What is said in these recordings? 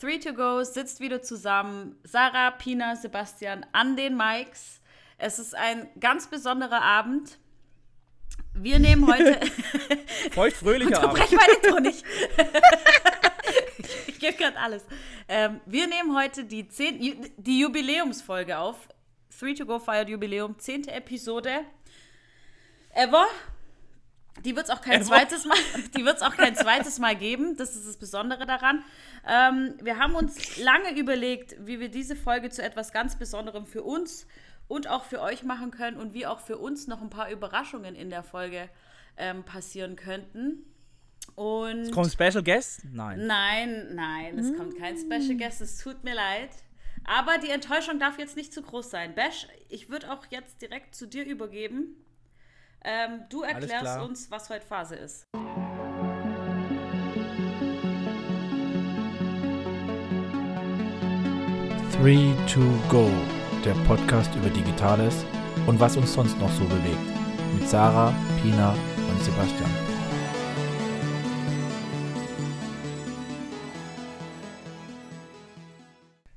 Three to Go sitzt wieder zusammen. Sarah, Pina, Sebastian an den Mikes. Es ist ein ganz besonderer Abend. Wir nehmen heute. Feuchtfröhlicher Abend. Unterbrech mein Intro nicht. ich gebe gerade alles. Ähm, wir nehmen heute die, zehn, die Jubiläumsfolge auf. Three to Go feiert Jubiläum, zehnte Episode. Ever. Die wird es auch kein zweites Mal, die auch kein zweites Mal geben. Das ist das Besondere daran. Ähm, wir haben uns lange überlegt, wie wir diese Folge zu etwas ganz Besonderem für uns und auch für euch machen können und wie auch für uns noch ein paar Überraschungen in der Folge ähm, passieren könnten. Und es kommt Special Guest? Nein. Nein, nein, es mm. kommt kein Special Guest. Es tut mir leid. Aber die Enttäuschung darf jetzt nicht zu groß sein. Bash, ich würde auch jetzt direkt zu dir übergeben. Ähm, du erklärst uns, was heute Phase ist. Three to Go, der Podcast über Digitales und was uns sonst noch so bewegt. Mit Sarah, Pina und Sebastian.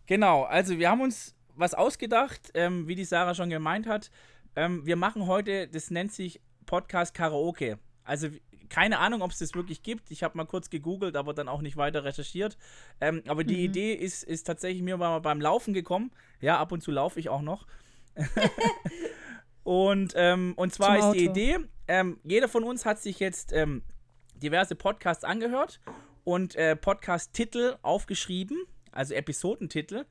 Genau, also wir haben uns was ausgedacht, ähm, wie die Sarah schon gemeint hat. Ähm, wir machen heute, das nennt sich Podcast Karaoke. Also keine Ahnung, ob es das wirklich gibt. Ich habe mal kurz gegoogelt, aber dann auch nicht weiter recherchiert. Ähm, aber die mhm. Idee ist, ist tatsächlich mir mal beim Laufen gekommen. Ja, ab und zu laufe ich auch noch. und, ähm, und zwar ist die Idee, ähm, jeder von uns hat sich jetzt ähm, diverse Podcasts angehört und äh, Podcast-Titel aufgeschrieben also Episodentitel.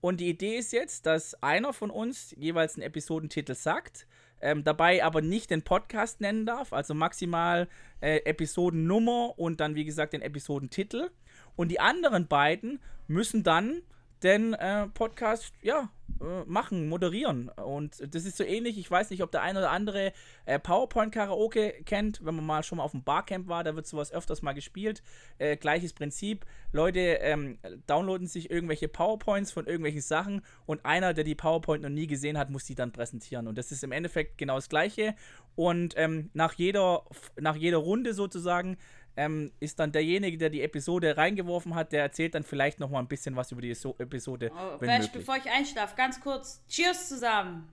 Und die Idee ist jetzt, dass einer von uns jeweils einen Episodentitel sagt, ähm, dabei aber nicht den Podcast nennen darf, also maximal äh, Episodennummer und dann, wie gesagt, den Episodentitel. Und die anderen beiden müssen dann den äh, Podcast, ja, äh, machen, moderieren. Und das ist so ähnlich, ich weiß nicht, ob der eine oder andere äh, PowerPoint-Karaoke kennt, wenn man mal schon mal auf dem Barcamp war, da wird sowas öfters mal gespielt. Äh, gleiches Prinzip. Leute ähm, downloaden sich irgendwelche PowerPoints von irgendwelchen Sachen und einer, der die PowerPoint noch nie gesehen hat, muss die dann präsentieren. Und das ist im Endeffekt genau das Gleiche. Und ähm, nach, jeder, nach jeder Runde sozusagen ähm, ist dann derjenige, der die Episode reingeworfen hat, der erzählt dann vielleicht noch mal ein bisschen was über die so Episode. Oh, Bash, bevor ich einschlafe, ganz kurz. Cheers zusammen.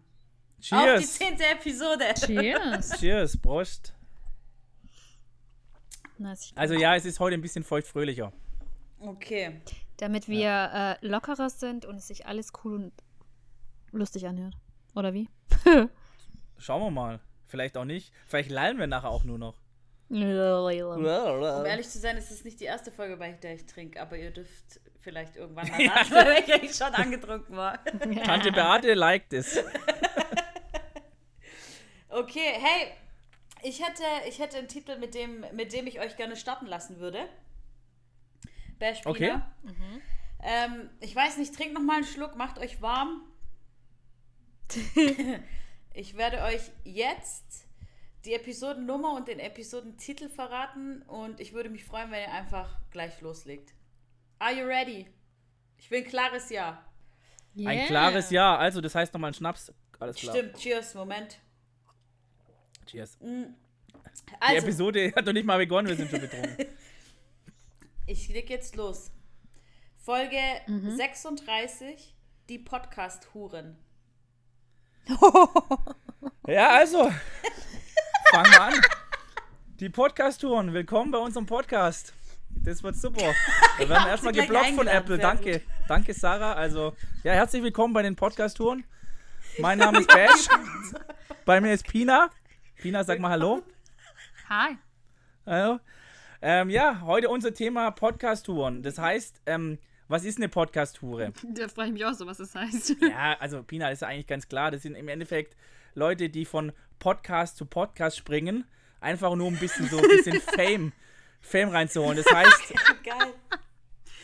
Cheers. Auf die zehnte Episode. Cheers. Cheers, Prost. Also ja, es ist heute ein bisschen feuchtfröhlicher. Okay. Damit wir ja. äh, lockerer sind und es sich alles cool und lustig anhört. Oder wie? Schauen wir mal. Vielleicht auch nicht. Vielleicht lallen wir nachher auch nur noch. Um ehrlich zu sein, ist es nicht die erste Folge, bei der ich trinke, aber ihr dürft vielleicht irgendwann mal nachschauen, welche ich schon angetrunken war. Tante Beate liked es. okay, hey, ich hätte, ich hätte einen Titel, mit dem, mit dem ich euch gerne starten lassen würde. Bash Okay. Mhm. Ähm, ich weiß nicht, trinkt noch mal einen Schluck, macht euch warm. ich werde euch jetzt die Episodennummer und den Episodentitel verraten und ich würde mich freuen, wenn ihr einfach gleich loslegt. Are you ready? Ich will ein klares Ja. Yeah. Ein klares Ja, also das heißt nochmal ein Schnaps. Alles klar. Stimmt, cheers, Moment. Cheers. Mm. Also, die Episode hat noch nicht mal begonnen, wir sind schon betrunken. ich leg jetzt los. Folge mhm. 36, die Podcast-Huren. ja, also, Fangen wir an. Die Podcast-Touren. Willkommen bei unserem Podcast. Das wird super. Wir werden erstmal geblockt von Apple. Danke. Danke, Sarah. Also, ja, herzlich willkommen bei den Podcast-Touren. Mein Name ist Bash. bei mir ist Pina. Pina, sag mal Hallo. Hi. Hallo. Ähm, ja, heute unser Thema Podcast-Touren. Das heißt, ähm, was ist eine Podcast-Toure? Da frage ich mich auch so, was das heißt. Ja, also Pina, das ist eigentlich ganz klar. Das sind im Endeffekt Leute, die von Podcast zu Podcast springen, einfach nur ein bisschen so ein bisschen Fame, Fame reinzuholen. Das heißt. Geil.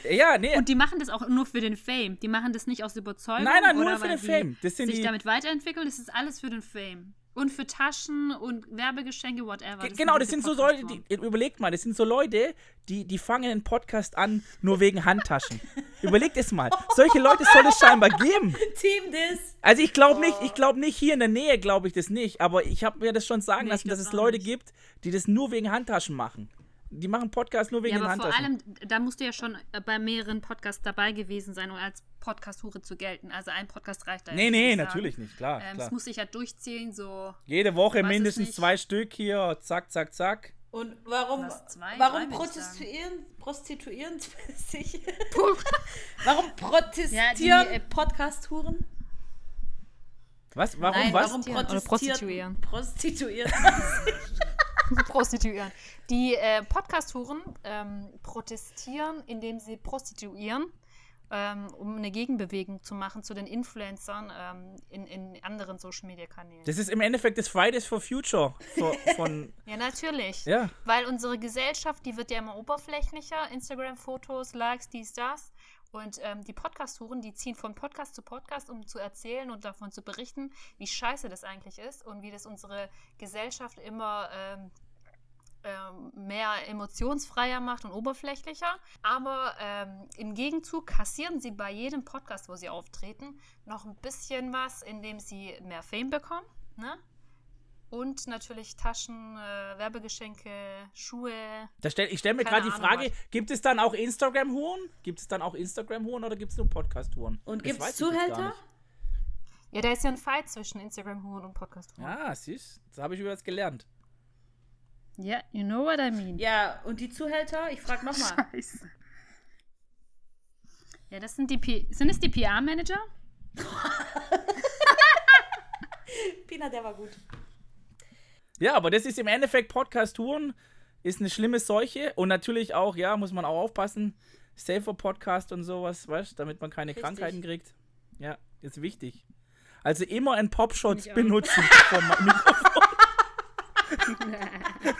Ja, nee. Und die machen das auch nur für den Fame. Die machen das nicht aus Überzeugung. Nein, nein, nur für den Fame. Das sind sich die damit weiterentwickeln. Das ist alles für den Fame. Und für Taschen und Werbegeschenke, whatever. Das genau, das sind so Leute, die, überlegt mal, das sind so Leute, die, die fangen einen Podcast an, nur wegen Handtaschen. überlegt es mal. Solche Leute soll es scheinbar geben. Team this. Also ich glaube nicht, ich glaube nicht, hier in der Nähe glaube ich das nicht, aber ich habe mir das schon sagen nee, lassen, dass es Leute nicht. gibt, die das nur wegen Handtaschen machen. Die machen Podcast nur wegen Ja, den aber vor Handtaschen. allem, da musst du ja schon bei mehreren Podcasts dabei gewesen sein, um als Podcast-Hure zu gelten. Also ein Podcast reicht da nee, jetzt, nee, würde ich sagen. natürlich nicht, klar. Ähm, klar. es muss sich ja durchziehen, so. Jede Woche mindestens nicht. zwei Stück hier, zack, zack, zack. Und warum, zwei, warum würd ich protestuieren, prostituieren sich? Warum protestieren äh, Podcast-Huren? Was? Warum Nein, was? warum Oder protestieren? prostituieren. Prostituieren. Prostituieren. Die äh, Podcast-Huren ähm, protestieren, indem sie prostituieren, ähm, um eine Gegenbewegung zu machen zu den Influencern ähm, in, in anderen Social-Media-Kanälen. Das ist im Endeffekt das Fridays for Future von, von Ja, natürlich. ja. Weil unsere Gesellschaft, die wird ja immer oberflächlicher. Instagram-Fotos, Likes, dies, das. Und ähm, die Podcast-Touren, die ziehen von Podcast zu Podcast, um zu erzählen und davon zu berichten, wie scheiße das eigentlich ist und wie das unsere Gesellschaft immer ähm, ähm, mehr emotionsfreier macht und oberflächlicher. Aber ähm, im Gegenzug kassieren sie bei jedem Podcast, wo sie auftreten, noch ein bisschen was, indem sie mehr Fame bekommen. Ne? Und natürlich Taschen, äh, Werbegeschenke, Schuhe. Da stell, ich stelle mir gerade die Frage, gibt es dann auch Instagram-Huren? Gibt es dann auch Instagram-Huren oder gibt es nur Podcast-Huren? Und gibt es Zuhälter? Ja, da ist ja ein Fight zwischen Instagram-Huren und Podcast-Huren. Ah, siehst das habe ich über das gelernt. Ja, you know what I mean. Ja, und die Zuhälter? Ich frage nochmal. Scheiße. Ja, das sind die P sind es die PR-Manager? Pina, der war gut. Ja, aber das ist im Endeffekt Podcast-Touren, ist eine schlimme Seuche und natürlich auch, ja, muss man auch aufpassen, safer Podcast und sowas, weißt damit man keine Richtig. Krankheiten kriegt. Ja, ist wichtig. Also immer einen Popschutz benutzen vom Mikrofon.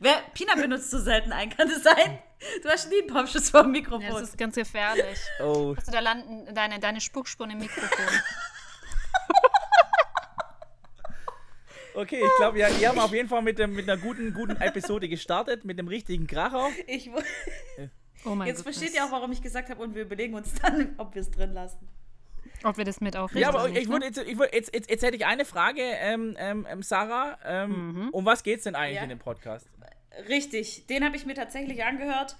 Wer, Pina benutzt so selten einen, kann das sein? Du hast nie einen Popschutz vor dem Mikrofon. Ja, das ist ganz gefährlich. Oh, Also da landen deine, deine Spuckspuren im Mikrofon. okay, ich glaube, ja, wir haben auf jeden Fall mit, dem, mit einer guten, guten Episode gestartet, mit dem richtigen Kracher. ich, Oh mein jetzt Gott. versteht ihr auch, warum ich gesagt habe, und wir überlegen uns dann, ob wir es drin lassen. Ob wir das mit aufnehmen. Ja, aber nicht, ich ne? würde jetzt, ich würd, jetzt, jetzt, jetzt hätte ich eine Frage, ähm, ähm, ähm, Sarah. Ähm, Um was geht's denn eigentlich Ja. in dem Podcast? Richtig, den habe ich mir tatsächlich angehört,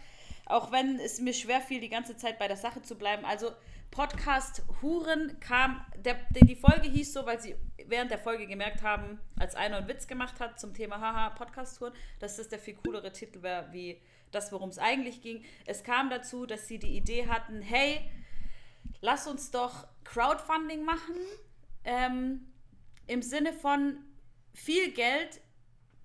auch wenn es mir schwer fiel, die ganze Zeit bei der Sache zu bleiben. Also Podcast Huren kam, der, der, die Folge hieß so, weil sie während der Folge gemerkt haben, als einer einen Witz gemacht hat zum Thema Haha Podcast Huren, dass das der viel coolere Titel wäre, wie das, worum es eigentlich ging. Es kam dazu, dass sie die Idee hatten, hey, lass uns doch Crowdfunding machen, ähm, im Sinne von viel Geld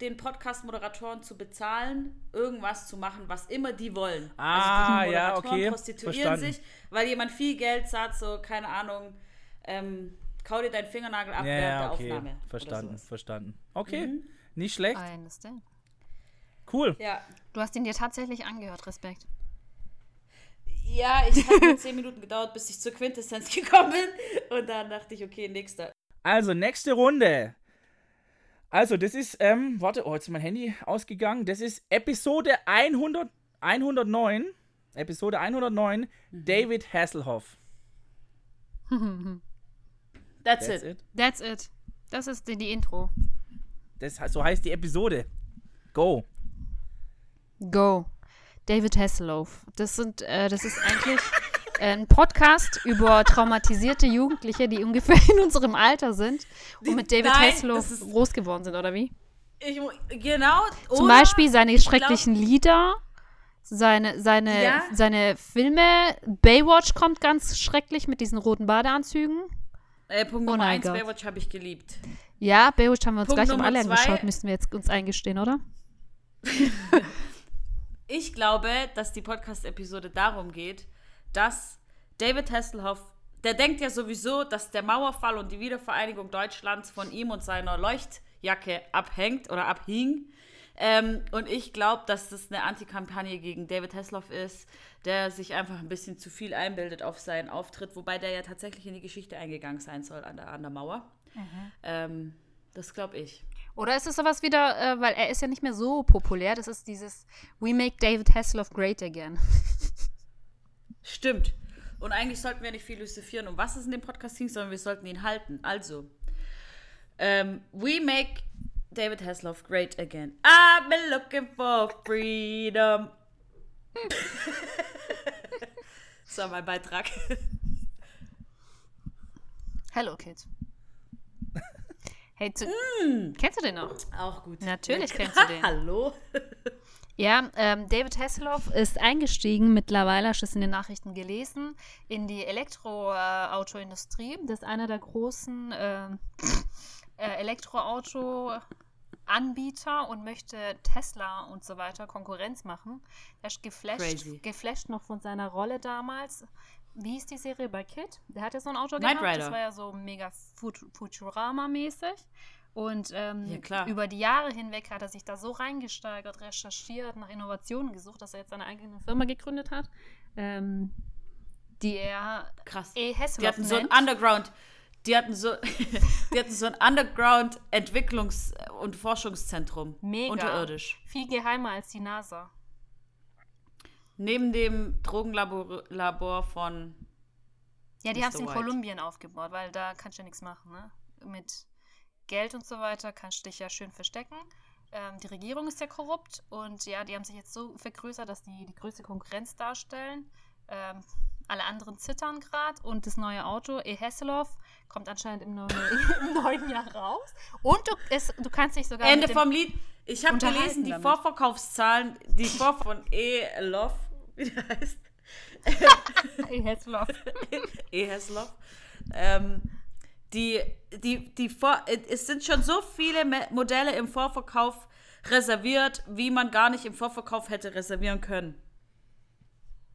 den Podcast-Moderatoren zu bezahlen, irgendwas zu machen, was immer die wollen. Ah, die ja, Moderatoren okay, prostituieren verstanden. sich, weil jemand viel Geld zahlt, so, keine Ahnung, ähm, kau dir deinen Fingernagel ab Ja, während ja, der okay. Aufnahme. oder Verstanden, verstanden. Okay, Mhm. nicht schlecht. Eines. Cool. Ja. Du hast ihn dir tatsächlich angehört, Respekt. Ja, ich habe nur zehn Minuten gedauert, bis ich zur Quintessenz gekommen bin. Und dann dachte ich, okay, nächster. Also, nächste Runde. Also, das ist, ähm, warte, oh, jetzt ist mein Handy ausgegangen. Das ist Episode 100, 109. Episode 109, Mhm. David Hasselhoff. That's, That's it. it. That's it. Das ist die, die Intro. Das, so heißt die Episode. Go. Go. David Hasselhoff. Das sind, äh, das ist eigentlich ein Podcast über traumatisierte Jugendliche, die ungefähr in unserem Alter sind und mit David Nein, Hasselhoff groß geworden sind, oder wie? Ich, genau. Zum Beispiel seine ich glaub- schrecklichen Lieder, seine, seine, Ja. seine Filme. Baywatch kommt ganz schrecklich mit diesen roten Badeanzügen. Äh, Punkt Oh Nummer mein 1, Gott. Baywatch habe ich geliebt. Ja, Baywatch haben wir uns Punkt gleich um alle angeschaut, müssen wir jetzt uns eingestehen, oder? Ich glaube, dass die Podcast-Episode darum geht, dass David Hasselhoff, der denkt ja sowieso, dass der Mauerfall und die Wiedervereinigung Deutschlands von ihm und seiner Leuchtjacke abhängt oder abhing. Ähm, und ich glaube, dass das eine Antikampagne gegen David Hasselhoff ist, der sich einfach ein bisschen zu viel einbildet auf seinen Auftritt, wobei der ja tatsächlich in die Geschichte eingegangen sein soll an der, an der Mauer. Ähm, das glaube ich. Oder ist es sowas wieder, äh, weil er ist ja nicht mehr so populär, das ist dieses We make David Hasselhoff great again. Stimmt. Und eigentlich sollten wir nicht philosophieren, um was es in dem Podcast ging, sondern wir sollten ihn halten. Also, ähm, we make David Hasselhoff, great again. I've been looking for freedom. so, mein Beitrag. Hello Kids. Hey, zu, kennst du den noch? Auch gut. Natürlich Ja, kennst du den. Hallo? Ja, ähm, David Hasselhoff ist eingestiegen mittlerweile, hast du es in den Nachrichten gelesen, in die Elektroautoindustrie. Das ist einer der großen ähm, äh, Elektroauto-Anbieter und möchte Tesla und so weiter Konkurrenz machen. Er ist geflasht, Crazy. geflasht noch von seiner Rolle damals. Wie hieß die Serie bei Kid? Der hatte so ein Auto Knight gehabt. Das Rider. war ja so mega Fut Futurama-mäßig. Und ähm, Ja, klar. über die Jahre hinweg hat er sich da so reingesteigert, recherchiert, nach Innovationen gesucht, dass er jetzt seine eigene Firma gegründet hat, ähm, die er Krass. E. Die hatten so ein. Underground, die hatten so, die hatten so ein Underground Entwicklungs- und Forschungszentrum. Mega. Unterirdisch. Viel geheimer als die NASA. Neben dem Drogenlabor Labor von. Ja, die haben es in. Kolumbien aufgebaut, weil da kannst du ja nichts machen, ne? Mit Geld und so weiter kannst du dich ja schön verstecken. Ähm, die Regierung ist ja korrupt und ja, die haben sich jetzt so vergrößert, dass die die größte Konkurrenz darstellen. Ähm, alle anderen zittern gerade und das neue Auto, E. Hasselhoff, kommt anscheinend im neuen, im neuen Jahr raus. Und du, es, du kannst dich sogar. Ende vom Lied. Ich habe gelesen, die damit. Vorverkaufszahlen, die Vor von E. Wie der heißt. E. Hasselhoff. E. Hasselhoff. Ähm, die, die, die Vor es sind schon so viele Modelle im Vorverkauf reserviert, wie man gar nicht im Vorverkauf hätte reservieren können.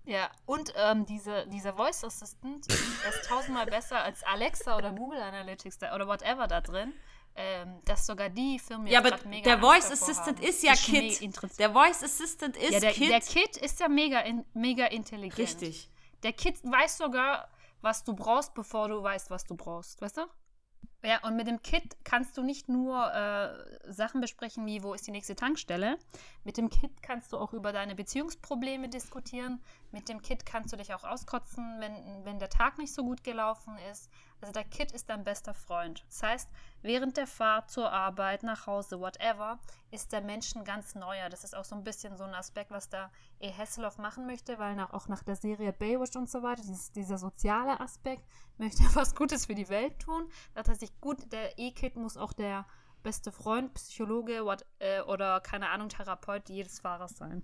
Ja, und ähm, diese, dieser Voice Assistant ist tausendmal besser als Alexa oder Google Analytics da, oder whatever da drin. Ähm, dass sogar die Firmen Ja, aber mega der Voice Assistant haben. ist ja Kit. Der Voice Assistant ist ja, der, Kit. der Kit ist ja mega, in, mega intelligent. Richtig. Der Kit weiß sogar, was du brauchst, bevor du weißt, was du brauchst. Weißt du? Ja, und mit dem Kit kannst du nicht nur äh, Sachen besprechen, wie wo ist die nächste Tankstelle. Mit dem Kit kannst du auch über deine Beziehungsprobleme diskutieren. Mit dem Kit kannst du dich auch auskotzen, wenn, wenn der Tag nicht so gut gelaufen ist. Also der Kit ist dein bester Freund. Das heißt, während der Fahrt zur Arbeit, nach Hause, whatever, ist der Mensch ein ganz neuer. Das ist auch so ein bisschen so ein Aspekt, was der E. Hasselhoff machen möchte, weil nach, auch nach der Serie Baywatch und so weiter, dieses, dieser soziale Aspekt, möchte er was Gutes für die Welt tun. Da hat er gut, der E-Kid muss auch der beste Freund, Psychologe what, äh, oder keine Ahnung, Therapeut jedes Fahrers sein.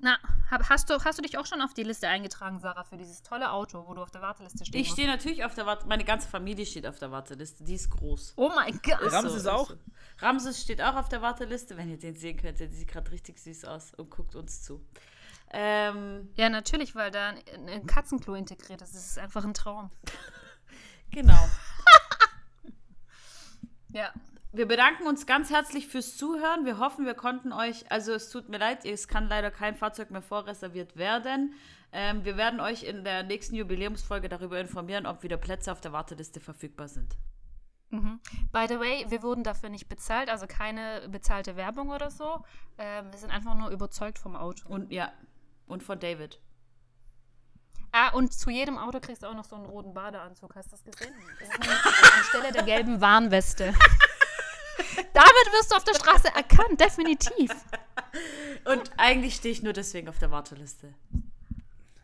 Na, hab, hast, du, hast du dich auch schon auf die Liste eingetragen, Sarah, für dieses tolle Auto, wo du auf der Warteliste stehst? Ich stehe natürlich auf der Warteliste. Meine ganze Familie steht auf der Warteliste. Die ist groß. Oh mein Gott. Ramses ist auch? Ramses steht auch auf der Warteliste. Wenn ihr den sehen könntet, die sieht gerade richtig süß aus und guckt uns zu. Ähm, Ja, natürlich, weil da ein, ein Katzenklo integriert ist. Das ist einfach ein Traum. genau. Ja. Wir bedanken uns ganz herzlich fürs Zuhören. Wir hoffen, wir konnten euch, also es tut mir leid, es kann leider kein Fahrzeug mehr vorreserviert werden. Ähm, wir werden euch in der nächsten Jubiläumsfolge darüber informieren, ob wieder Plätze auf der Warteliste verfügbar sind. Mhm. By the way, wir wurden dafür nicht bezahlt, also keine bezahlte Werbung oder so. Ähm, wir sind einfach nur überzeugt vom Auto. Und ja, und von David. Ah, und zu jedem Auto kriegst du auch noch so einen roten Badeanzug. Hast du das gesehen? Das ist anstelle der gelben Warnweste. Damit wirst du auf der Straße erkannt, definitiv. Und eigentlich stehe ich nur deswegen auf der Warteliste.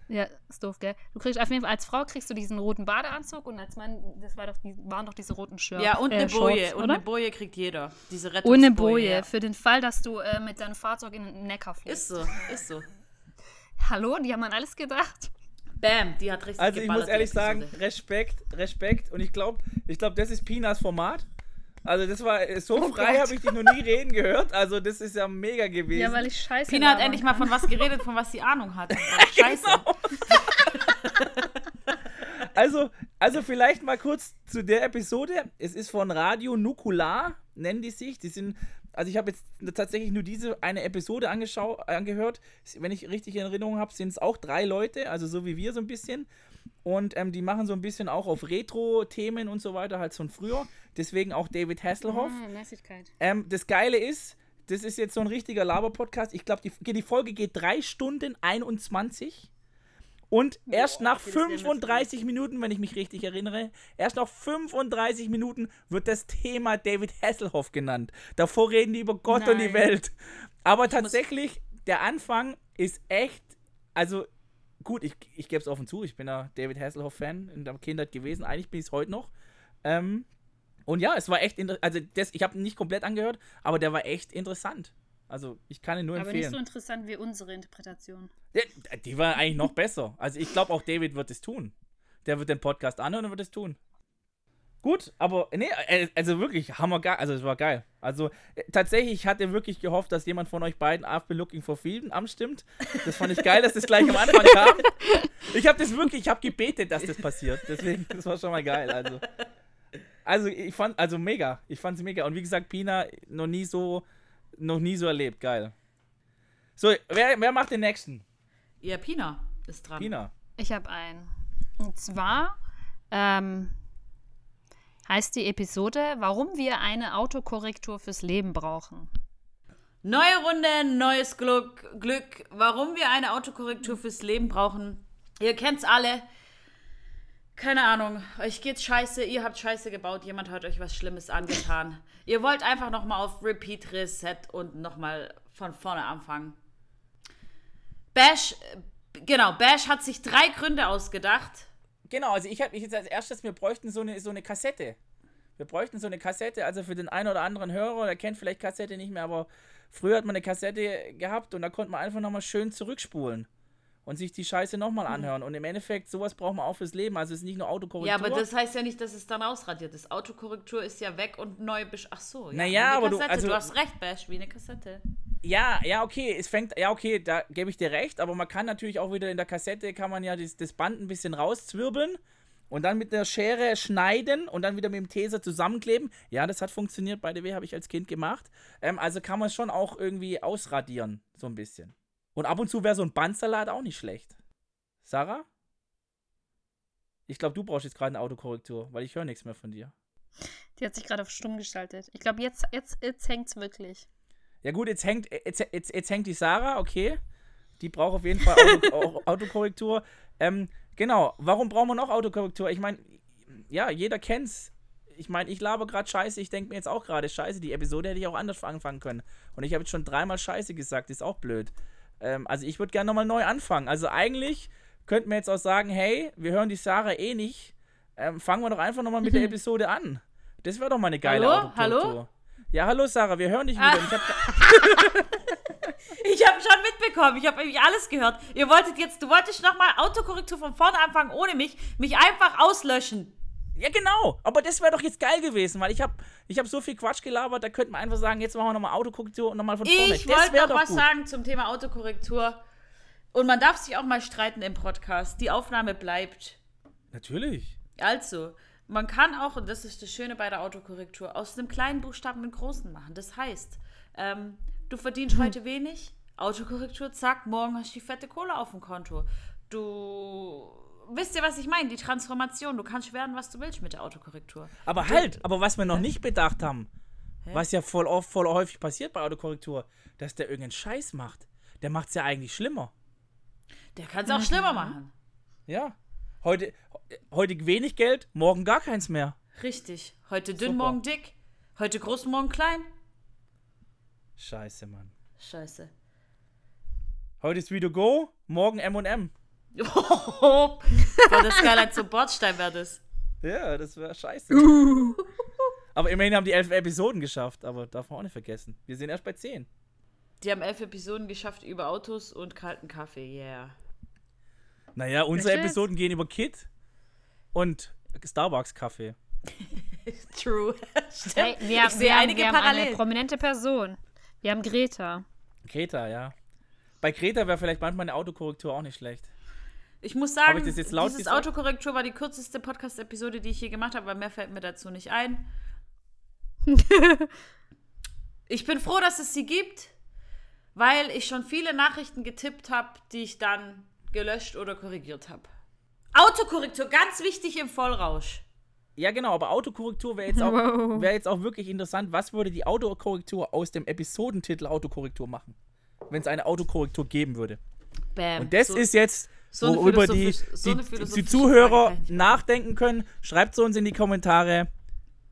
Ja, ist doof, gell? Du kriegst auf jeden Fall als Frau kriegst du diesen roten Badeanzug und als Mann, das war doch die, waren doch diese roten Shirts. Ja, und äh, eine Boje. Shorts, und oder? eine Boje kriegt jeder. Diese Und Rettungsboje. eine Boje, ja. für den Fall, dass du äh, mit deinem Fahrzeug in den Neckar fliegst. Ist so, ist so. Hallo, die haben an alles gedacht. Bam, die hat richtig Also ich muss ehrlich sagen. Respekt, Respekt. Und ich glaube, ich glaube, das ist Pinas Format. Also das war so Oh frei habe ich dich noch nie reden gehört. Also das ist ja mega gewesen. Ja, weil ich scheiße Pina hat endlich mal von was geredet, von was sie Ahnung hat. Scheiße. Also, also vielleicht mal kurz zu der Episode. Es ist von Radio Nukular, nennen die sich. Die sind, also ich habe jetzt tatsächlich nur diese eine Episode angeschau angehört. Wenn ich richtig in Erinnerung habe, sind es auch drei Leute, also so wie wir so ein bisschen. Und ähm, die machen so ein bisschen auch auf Retro-Themen und so weiter, halt von früher. Deswegen auch David Hasselhoff. Ah. Ähm, das Geile ist, das ist jetzt so ein richtiger Laber-Podcast. Ich glaube, die, die Folge geht 3 Stunden 21. Und erst nach okay, das wäre mir zu 35 Minuten, wenn ich mich richtig erinnere, erst nach 35 Minuten wird das Thema David Hasselhoff genannt. Davor reden die über Gott und die Nein. Welt. Aber tatsächlich, der Anfang ist echt, also gut, ich, ich gebe es offen zu, ich bin ja David Hasselhoff-Fan in der Kindheit gewesen, eigentlich bin ich es heute noch. Ähm, und ja, es war echt, also das, ich habe ihn nicht komplett angehört, aber der war echt interessant. Also ich kann ihn nur Aber nicht empfehlen. so interessant wie unsere Interpretation. Ja, die war eigentlich noch besser. Also ich glaube auch David wird es tun. Der wird den Podcast anhören und wird es tun. Gut, aber nee, äh, also wirklich hammergeil. Also es war geil. Also äh, tatsächlich, ich hatte wirklich gehofft, dass jemand von euch beiden been looking for freedom anstimmt. Das fand ich geil, dass das gleich am Anfang kam. Ich habe das wirklich, ich habe gebetet, dass das passiert. Deswegen, das war schon mal geil. Also, also ich fand, also mega. Ich fand es mega. Und wie gesagt, Pina noch nie so, noch nie so erlebt. Geil. So, wer, wer macht den nächsten? Ja, Pina ist dran. Pina. Ich habe einen. Und zwar ähm, heißt die Episode, warum wir eine Autokorrektur fürs Leben brauchen. Neue Runde, neues Glück, Glück. Warum wir eine Autokorrektur fürs Leben brauchen. Ihr kennt's alle. Keine Ahnung, euch geht's scheiße, ihr habt scheiße gebaut, jemand hat euch was Schlimmes angetan. ihr wollt einfach nochmal auf Repeat Reset und nochmal von vorne anfangen. Bash, äh, genau, Bash hat sich drei Gründe ausgedacht. Genau, also ich habe ich jetzt als erstes, wir bräuchten so eine, so eine Kassette. Wir bräuchten so eine Kassette, also für den einen oder anderen Hörer, der kennt vielleicht Kassette nicht mehr, aber früher hat man eine Kassette gehabt und da konnte man einfach nochmal schön zurückspulen und sich die Scheiße nochmal anhören. Und im Endeffekt, sowas braucht man auch fürs Leben. Also es ist nicht nur Autokorrektur. Ja, aber das heißt ja nicht, dass es dann ausradiert ist. Autokorrektur ist ja weg und neu besch Ach so, ja. Naja, aber du- Kassette. also- du hast recht, Bash, wie eine Kassette. Ja, ja, okay, es fängt, ja, okay, da gebe ich dir recht, aber man kann natürlich auch wieder in der Kassette, kann man ja das, das Band ein bisschen rauszwirbeln und dann mit der Schere schneiden und dann wieder mit dem Taser zusammenkleben. Ja, das hat funktioniert, by the way, habe ich als Kind gemacht. Ähm, also kann man es schon auch irgendwie ausradieren, so ein bisschen. Und ab und zu wäre so ein Bandsalat auch nicht schlecht. Sarah? Ich glaube, du brauchst jetzt gerade eine Autokorrektur, weil ich höre nichts mehr von dir. Die hat sich gerade auf stumm geschaltet. Ich glaube, jetzt, jetzt, jetzt hängt es wirklich. Ja gut, jetzt hängt, jetzt, jetzt, jetzt hängt die Sarah, okay. Die braucht auf jeden Fall Auto, Au- Autokorrektur. Ähm, genau, warum brauchen wir noch Autokorrektur? Ich meine, ja, jeder kennt's. Ich meine, ich laber gerade Scheiße, ich denke mir jetzt auch gerade Scheiße, die Episode hätte ich auch anders anfangen können. Und ich habe jetzt schon dreimal Scheiße gesagt, ist auch blöd. Ähm, also ich würde gerne nochmal neu anfangen. Also eigentlich könnten wir jetzt auch sagen, hey, wir hören die Sarah eh nicht. Ähm, fangen wir doch einfach nochmal mit der Episode an. Das wäre doch mal eine geile Hallo? Autokorrektur. Hallo? Ja, hallo Sarah, wir hören dich wieder. Und Ich hab, Ich habe schon mitbekommen, ich habe irgendwie alles gehört. Ihr wolltet jetzt, du wolltest nochmal Autokorrektur von vorne anfangen, ohne mich, mich einfach auslöschen. Ja, genau. Aber das wäre doch jetzt geil gewesen, weil ich habe ich hab so viel Quatsch gelabert, da könnte man einfach sagen, jetzt machen wir nochmal Autokorrektur und nochmal von vorne. Ich wollte noch was gut. sagen zum Thema Autokorrektur. Und man darf sich auch mal streiten im Podcast. Die Aufnahme bleibt. Natürlich. Also, man kann auch, und das ist das Schöne bei der Autokorrektur, aus einem kleinen Buchstaben einen großen machen. Das heißt, ähm, du verdienst heute wenig, Autokorrektur, zack, morgen hast du die fette Kohle auf dem Konto. Du. Wisst ihr, was ich meine? Die Transformation. Du kannst werden, was du willst mit der Autokorrektur. Aber halt, aber was wir noch nicht bedacht haben, was ja voll oft, voll häufig passiert bei Autokorrektur, dass der irgendeinen Scheiß macht. Der macht es ja eigentlich schlimmer. Der kann es auch schlimmer machen. Ja. Heute, heute wenig Geld, morgen gar keins mehr. Richtig. Heute dünn, Super. morgen dick. Heute groß, morgen klein. Scheiße, Mann. Scheiße. Heute ist Video Go, morgen M&M. Oh, von der Skyline zum Bordstein wäre das. Ja, das wäre scheiße. aber immerhin haben die elf Episoden geschafft, aber darf man auch nicht vergessen. Wir sind erst bei zehn. Die haben elf Episoden geschafft über Autos und kalten Kaffee, yeah. Naja, unsere jetzt? Episoden gehen über Kit und Starbucks-Kaffee. True. Stimmt. Hey, wir, ich sehe wir, haben, einige wir haben eine prominente Person. Wir haben Greta. Greta, ja. Bei Greta wäre vielleicht manchmal eine Autokorrektur auch nicht schlecht. Ich muss sagen, ich das jetzt laut dieses gesagt? Autokorrektur war die kürzeste Podcast-Episode, die ich je gemacht habe, weil mehr fällt mir dazu nicht ein. ich bin froh, dass es sie gibt, weil ich schon viele Nachrichten getippt habe, die ich dann gelöscht oder korrigiert habe. Autokorrektur, ganz wichtig im Vollrausch. Ja, genau, aber Autokorrektur wäre jetzt, auch- wär jetzt auch wirklich interessant. Was würde die Autokorrektur aus dem Episodentitel Autokorrektur machen? Wenn es eine Autokorrektur geben würde. Bam. Und das so, ist jetzt So worüber die, so die, Zuhörer nachdenken können. Schreibt es uns in die Kommentare.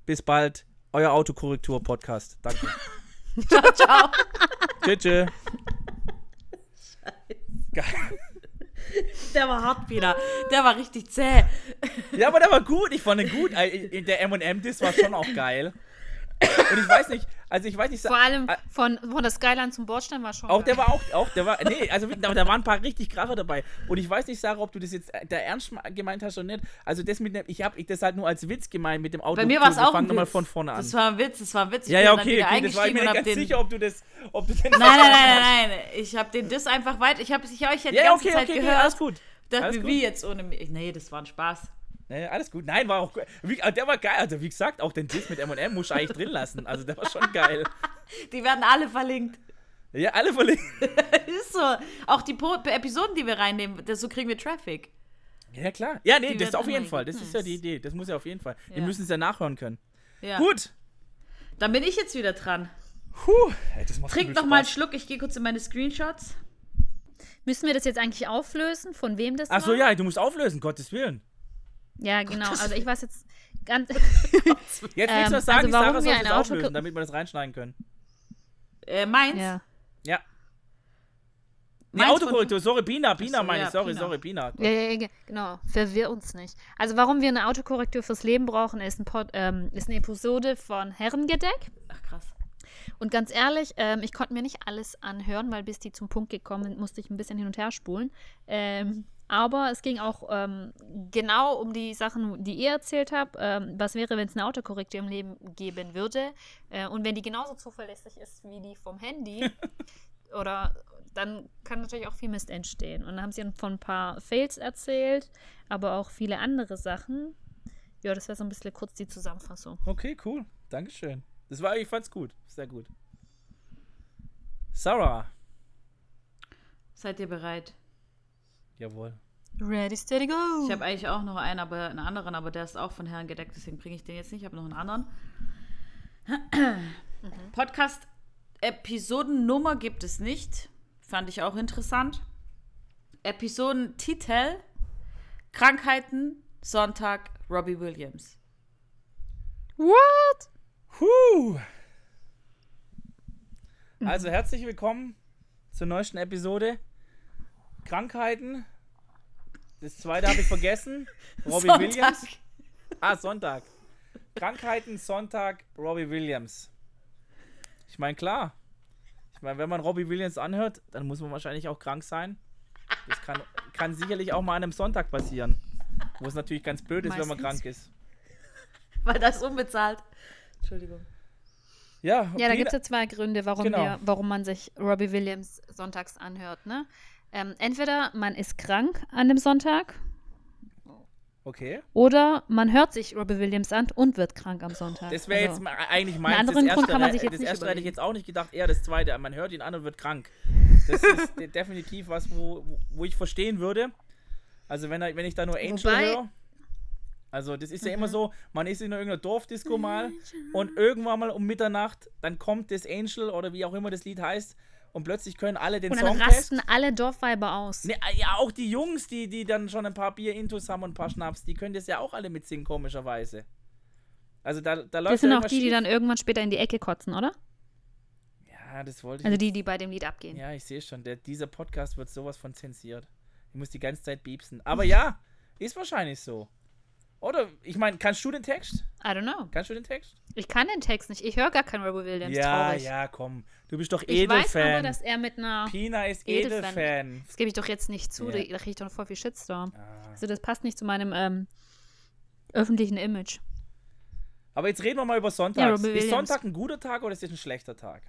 Bis bald. Euer Autokorrektur-Podcast. Danke. Ciao, ciao. tschüss. tschüss. Geil. Der war hart, Peter. Der war richtig zäh. Ja, aber der war gut. Ich fand ihn gut. Der M&M-Diss war schon auch geil. Und ich weiß nicht, also ich weiß nicht, Vor allem äh, von, von der Skyline zum Bordstein war schon. Auch der geil. war auch, auch der war, nee, also da, da waren ein paar richtig Kracher dabei. Und ich weiß nicht, Sarah, ob du das jetzt äh, der ernst gemeint hast oder nicht. Also das mit dem, ich habe das halt nur als Witz gemeint mit dem Auto. Bei mir war es auch fangen ein nochmal Witz. von vorne an. Das war ein Witz, das war ein Witz. Ich ja, ja, okay, okay, das war ich mir nicht ganz den... sicher, ob du das, ob du den Nein, nein, nein, nein, nein. Ich habe den Diss einfach weit. Ich habe ich euch ja die Ja, ja, ganze okay, Zeit okay, okay, gehört. alles gut. Dachte Alles mir, gut. wie jetzt ohne mich? Nee, das war ein Spaß. Nee, alles gut. Nein, war auch gut. Wie, äh, der war geil. Also wie gesagt, auch den Diss mit M&M muss ich eigentlich drin lassen. Also der war schon geil. Die werden alle verlinkt. Ja, alle verlinkt. Ist so. Auch die po Episoden, die wir reinnehmen, das, so kriegen wir Traffic. Ja, klar. Ja, nee, Die das auf jeden Fall. Das ist ja die nice. Idee. Das muss ja auf jeden Fall. Wir Ja. müssen es ja nachhören können. Ja. Gut. Dann bin ich jetzt wieder dran. Puh. Ey, das macht Trink noch mal einen Spaß. Schluck. Ich gehe kurz in meine Screenshots. Müssen wir das jetzt eigentlich auflösen, von wem das Ach so, war? ja, du musst auflösen, Gottes Willen. Ja, genau. Also ich weiß jetzt ganz. Jetzt willst Ähm, du was sagen, also warum Sarah wir soll ein es Auto auflösen, damit wir das reinschneiden können. Äh, meins? ja. Ja. Nee, Autokorrektur, sorry, Bina, Bina so, meine ja, ich, sorry, Pina. sorry, Bina. Ja, ja, ja, ge- genau. Verwirr uns nicht. Also, warum wir eine Autokorrektur fürs Leben brauchen, ist, ein Pod, ähm, ist eine Episode von Herrengedeck. Ach, krass. Und ganz ehrlich, ähm, ich konnte mir nicht alles anhören, weil bis die zum Punkt gekommen sind, musste ich ein bisschen hin und her spulen. Ähm, aber es ging auch ähm, genau um die Sachen, die ihr erzählt habt. Ähm, was wäre, wenn es eine Autokorrektur im Leben geben würde? Äh, und wenn die genauso zuverlässig ist wie die vom Handy, oder dann kann natürlich auch viel Mist entstehen. Und dann haben sie von ein paar Fails erzählt, aber auch viele andere Sachen. Ja, das wäre so ein bisschen kurz die Zusammenfassung. Okay, cool. Dankeschön. Das war, ich fand's gut. Sehr gut. Sarah. Seid ihr bereit? Jawohl. Ready, steady, go! Ich habe eigentlich auch noch einen, aber einen anderen, aber der ist auch von Herren gedeckt, deswegen bringe ich den jetzt nicht. Ich habe noch einen anderen. Podcast-Episodennummer gibt es nicht. Fand ich auch interessant. Episodentitel: Krankheiten, Sonntag, Robbie Williams. What? Huh. Also herzlich willkommen zur neuesten Episode. Krankheiten. Das zweite habe ich vergessen. Robbie Sonntag. Williams. Ah, Sonntag. Krankheiten, Sonntag, Robbie Williams. Ich meine, klar. Ich meine, wenn man Robbie Williams anhört, dann muss man wahrscheinlich auch krank sein. Das kann, kann sicherlich auch mal an einem Sonntag passieren. Wo es natürlich ganz blöd ist, wenn man Meistens. krank ist. Weil das ist unbezahlt. Entschuldigung. Ja, Ja, da gibt es ja zwei Gründe, warum, Genau. wir, warum man sich Robbie Williams sonntags anhört. Ne? Ähm, entweder man ist krank an dem Sonntag Okay. oder man hört sich Robbie Williams an und wird krank am Sonntag. Das wäre Also, jetzt eigentlich meins. anderen das Grund kann man sich jetzt das erste hätte ich jetzt auch nicht gedacht, eher das zweite. Man hört ihn an und wird krank. Das ist de- definitiv was, wo, wo ich verstehen würde. Also wenn, wenn ich da nur Angel Wobei- höre. Also das ist ja immer so, man ist in irgendeiner Dorfdisco mal und irgendwann mal um Mitternacht, dann kommt das Angel oder wie auch immer das Lied heißt und plötzlich können alle den und dann Songtext. rasten alle Dorfweiber aus. Ne, ja, auch die Jungs, die, die dann schon ein paar Bier intus haben und ein paar Schnaps, die können das ja auch alle mitsingen, komischerweise. Also da, da läuft Das sind ja auch die, die schief. dann irgendwann später in die Ecke kotzen, oder? Ja, das wollte ich. Also die, die bei dem Lied abgehen. Ja, ich sehe schon. Der, dieser Podcast wird sowas von zensiert. Ich muss die ganze Zeit piepsen. Aber ja, ist wahrscheinlich so. Oder, ich meine, kannst du den Text? I don't know. Kannst du den Text? Ich kann den Text nicht. Ich höre gar keinen Robbie Williams. ja, traurig. ja, komm. Du bist doch Ich weiß aber, Edelfan. dass er mit einer. Pina ist Edelfan. Edelfan. Das gebe ich doch jetzt nicht zu. Ja. Da, kriege ich doch voll viel Shitstorm. Ah. Also das passt nicht zu meinem ähm, öffentlichen Image. Aber jetzt reden wir mal über Sonntag. Ja, ist. Sonntag ein guter Tag oder ist das ein schlechter Tag?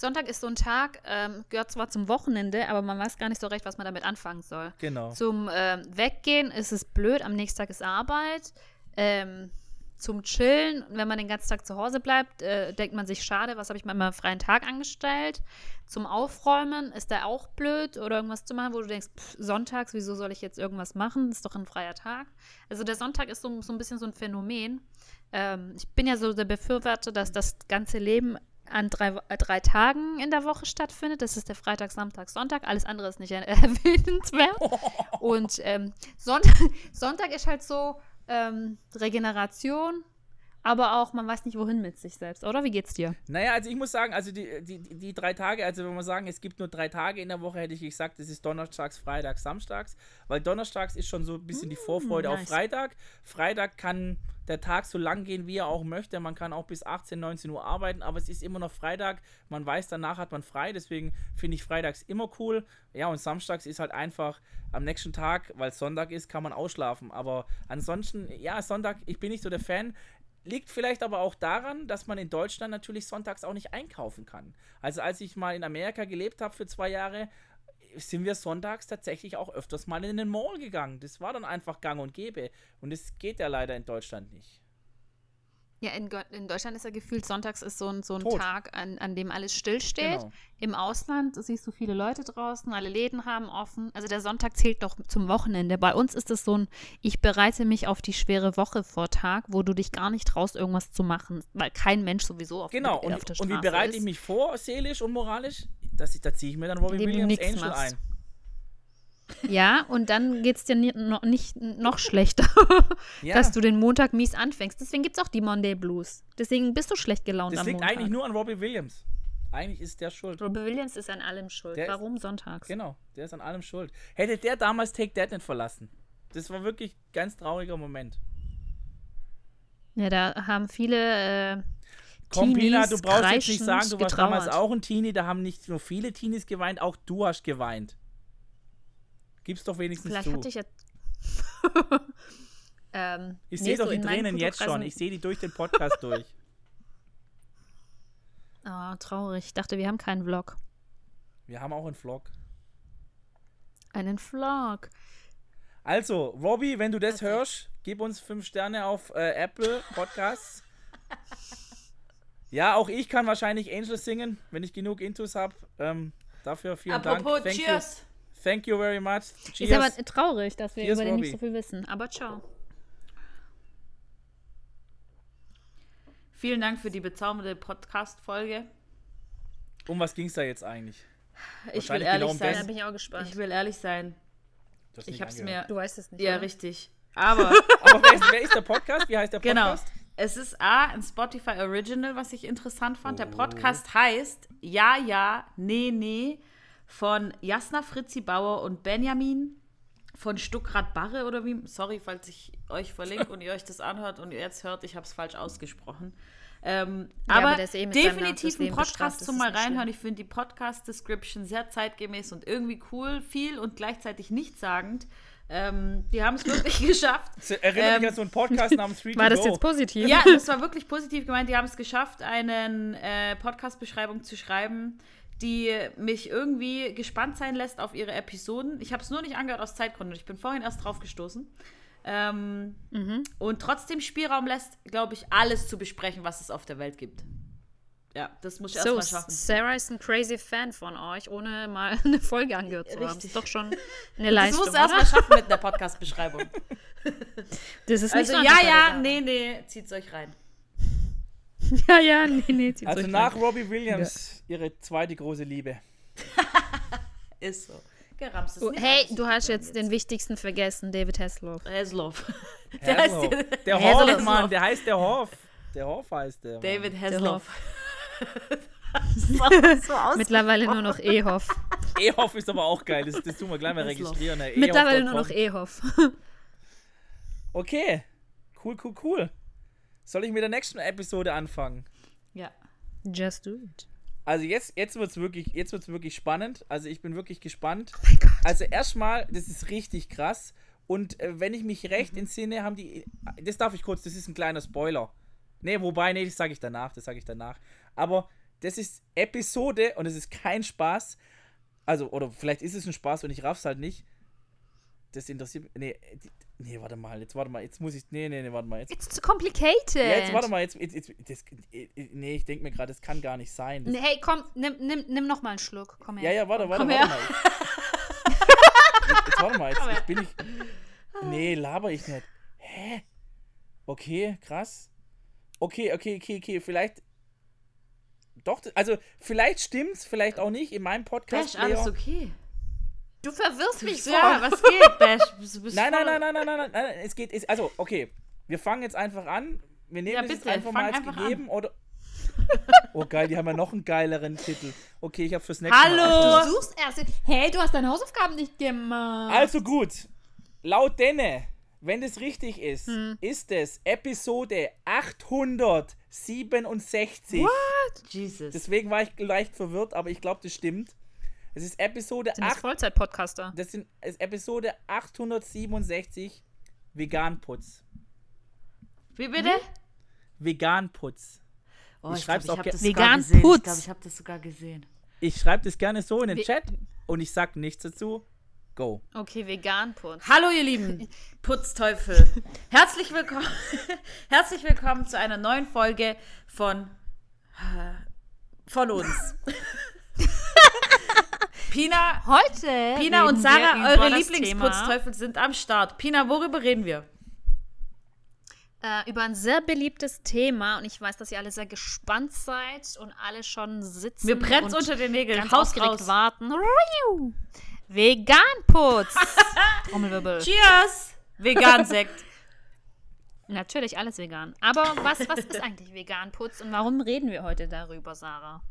Sonntag ist so ein Tag, ähm, gehört zwar zum Wochenende, aber man weiß gar nicht so recht, was man damit anfangen soll. Genau. Zum ähm, Weggehen ist es blöd, am nächsten Tag ist Arbeit. Ähm, zum Chillen, wenn man den ganzen Tag zu Hause bleibt, äh, denkt man sich, schade, was habe ich mit meinem freien Tag angestellt. Zum Aufräumen ist der auch blöd oder irgendwas zu machen, wo du denkst, pff, sonntags, wieso soll ich jetzt irgendwas machen? Das ist doch ein freier Tag. Also der Sonntag ist so, so ein bisschen so ein Phänomen. Ähm, ich bin ja so der Befürworter, dass das ganze Leben an drei, äh, drei Tagen in der Woche stattfindet. Das ist der Freitag, Samstag, Sonntag. Alles andere ist nicht erwähnenswert. Und ähm, Sonntag, Sonntag ist halt so ähm, Regeneration, aber auch, man weiß nicht, wohin mit sich selbst, oder? Wie geht's dir? Naja, also ich muss sagen, also die, die, die drei Tage, also wenn wir sagen, es gibt nur drei Tage in der Woche, hätte ich gesagt, es ist Donnerstags, Freitags, Samstags, weil Donnerstags ist schon so ein bisschen die Vorfreude nice. auf Freitag. Freitag kann der Tag so lang gehen, wie er auch möchte. Man kann auch bis 18, 19 Uhr arbeiten, aber es ist immer noch Freitag. Man weiß, danach hat man frei, deswegen finde ich Freitags immer cool. Ja, und Samstags ist halt einfach am nächsten Tag, weil es Sonntag ist, kann man ausschlafen. Aber ansonsten, ja, Sonntag, ich bin nicht so der Fan. Liegt vielleicht aber auch daran, dass man in Deutschland natürlich sonntags auch nicht einkaufen kann. Also als ich mal in Amerika gelebt habe für zwei Jahre, sind wir sonntags tatsächlich auch öfters mal in den Mall gegangen. Das war dann einfach gang und gäbe. Und das geht ja leider in Deutschland nicht. Ja, in, in Deutschland ist ja gefühlt, sonntags ist so ein, so ein Tot. Tag, an, an dem alles stillsteht. Genau. Im Ausland siehst du viele Leute draußen, alle Läden haben offen. Also der Sonntag zählt doch zum Wochenende. Bei uns ist es so ein, ich bereite mich auf die schwere Woche vor Tag, wo du dich gar nicht traust, irgendwas zu machen, weil kein Mensch sowieso auf, Genau, auf und, der und Straße wie bereite ist. ich mich vor, seelisch und moralisch? Das, da ziehe ich mir dann du Williams Angel machst. ein. Ja, und dann geht es dir noch, nicht noch schlechter, Ja, dass du den Montag mies anfängst. Deswegen gibt es auch die Monday Blues. Deswegen bist du schlecht gelaunt das am liegt Montag. eigentlich nur an Robbie Williams. Eigentlich ist der schuld. Robbie Williams ist an allem schuld. Der ist- Warum sonntags? Genau, der ist an allem schuld. Hätte der damals Take That nicht verlassen. Das war wirklich ein ganz trauriger Moment. Ja, da haben viele äh, Komm, Pina, du brauchst jetzt nicht sagen, du warst damals auch ein Teenie. Da haben nicht nur viele Teenies geweint, auch du hast geweint. Gib's doch wenigstens Vielleicht zu. hatte ich ja. ähm, ich nee, sehe so doch die in meinen Tränen jetzt schon. Ich sehe die durch den Podcast durch. Oh, traurig. Ich dachte, wir haben keinen Vlog. Wir haben auch einen Vlog. Einen Vlog. Also, Robbie, wenn du das hörst, gib uns fünf Sterne auf äh, Apple Podcasts. ja, auch ich kann wahrscheinlich Angel singen, wenn ich genug Intus habe. Ähm, dafür vielen Apropos Dank. Thank Cheers. You, thank you very much. Ist Cheers. aber traurig, dass wir Cheers, über den nicht Robbie. so viel wissen. Aber ciao. Vielen Dank für die bezaubernde Podcast-Folge. um was ging es da jetzt eigentlich? Ich will Wahrscheinlich ehrlich genau sein. Da bin ich auch gespannt. Ich will ehrlich sein. Ich nicht hab's angehört. mir. du weißt es nicht. Ja, oder? richtig. Aber, Aber wer ist, wer ist der Podcast? Wie heißt der genau. Podcast? Es ist A, ein Spotify Original, was ich interessant fand. Der Oh. Podcast heißt Ja, ja, nee, nee von Jasna Fritzi Bauer und Benjamin von Stuckrad Barre oder wie. Sorry, falls ich euch verlinke und ihr euch das anhört und ihr jetzt hört, ich habe es falsch ausgesprochen. Ähm, Ja, aber aber eh definitiv ein Podcast zum mal nicht schlimm. reinhören. Ich finde die Podcast-Description sehr zeitgemäß und irgendwie cool, viel und gleichzeitig nichtssagend. Ähm, die haben es wirklich geschafft. Das Erinnert Ähm, mich an so einen Podcast namens Three War to das jetzt positiv? Ja, das war wirklich positiv gemeint. Die haben es geschafft, eine äh, Podcast-Beschreibung zu schreiben, die mich irgendwie gespannt sein lässt auf ihre Episoden. Ich habe es nur nicht angehört aus Zeitgründen. Ich bin vorhin erst drauf gestoßen. Ähm, Und trotzdem Spielraum lässt, glaube ich, alles zu besprechen, was es auf der Welt gibt. Ja, das muss ich So, erstmal schaffen. Sarah ist ein crazy Fan von euch, ohne mal eine Folge angehört zu haben. Das ist doch schon eine Das Leistung, muss erstmal schaffen mit der Podcast-Beschreibung. Das ist Also, so ja, ja, nee, nee, zieht's euch rein. Ja, ja, nee, nee. Also nach rein. Robbie Williams, ihre zweite große Liebe. Ist so. Geramst ist Oh, hey, du hast dran jetzt den wichtigsten vergessen, David Hasselhoff. Hasselhoff. Der heißt Hasselhoff. ja- Der Hasselhoff. Hoff, Mann, der heißt der Hoff. Der Hoff heißt der. Mann. David Hasselhoff. Mittlerweile nur noch Ehoff. E-Hoff ist aber auch geil. Das, das tun wir gleich mal registrieren. Herr Mittlerweile nur noch Ehoff. Okay. Cool, cool, cool. Soll ich mit der nächsten Episode anfangen? Ja. Just do it. Also jetzt, jetzt wird es wirklich, jetzt wird's wirklich spannend. Also ich bin wirklich gespannt. Oh mein Gott. Also erstmal, das ist richtig krass. Und äh, wenn ich mich Mhm. recht entsinne, haben die. Das darf ich kurz, das ist ein kleiner Spoiler. Nee, wobei, nee, das sage ich danach, das sage ich danach. Aber das ist Episode und es ist kein Spaß. Also, oder vielleicht ist es ein Spaß und ich raff's halt nicht. Das interessiert mich. Nee, die- nee, warte mal, jetzt warte mal, jetzt muss ich. Nee, nee, nee, warte mal. Jetzt, It's too complicated. ja, jetzt warte mal, jetzt. jetzt, jetzt das, nee, ich denke mir gerade, das kann gar nicht sein. Das, Hey, komm, nimm, nimm, nimm noch mal einen Schluck. Komm her. ja, ja, warte, warte, Komm warte her. mal. Jetzt, jetzt warte mal, jetzt, jetzt bin ich. Nee, laber ich nicht. Hä? Okay, krass. Okay, okay, okay, okay, vielleicht. Doch, also vielleicht stimmt's, vielleicht auch nicht. In meinem Podcast. Bash, alles okay. Du verwirrst mich so. Ja, was geht, Bash? Du bist Nein, nein, voll- nein, nein, nein, nein, nein, nein. Es geht. Es, also, okay. Wir fangen jetzt einfach an. Wir nehmen Ja, das jetzt bitte, einfach mal als einfach gegeben. Oder. Oh geil, die haben ja noch einen geileren Titel. Okay, ich habe fürs nächste Mal. Hallo! Du suchst erst. Hey, du hast deine Hausaufgaben nicht gemacht. Also gut. Laut denne, wenn das richtig ist, Hm. ist es Episode 867. Jesus. Deswegen war ich leicht verwirrt, aber ich glaube, das stimmt. Es ist Episode sind das 8. Vollzeit-Podcaster. Das sind ist Episode 867 Veganputz. Wie bitte? Veganputz. Oh, Ich schreib's glaub, auch ich hab ge- das sogar Vegan gesehen. Ich Putz. glaube, ich habe das sogar gesehen. Ich schreibe das gerne so in den Ve- Chat und ich sag nichts dazu. Go. Okay, Vegan-Putz. Hallo ihr Lieben Putzteufel. Herzlich willkommen, herzlich willkommen zu einer neuen Folge von äh, von uns. Pina, Heute. Pina und Sarah, eure Lieblingsputzteufel sind am Start. Pina, worüber reden wir? Äh, über ein sehr beliebtes Thema und ich weiß, dass ihr alle sehr gespannt seid und alle schon sitzen. Mir brennt's und unter den Nägeln. Ganz Haus raus. warten. Veganputz. Trommelwirbel. Cheers! Vegan-Sekt. Natürlich alles vegan. Aber was, was ist eigentlich Veganputz und warum reden wir heute darüber, Sarah?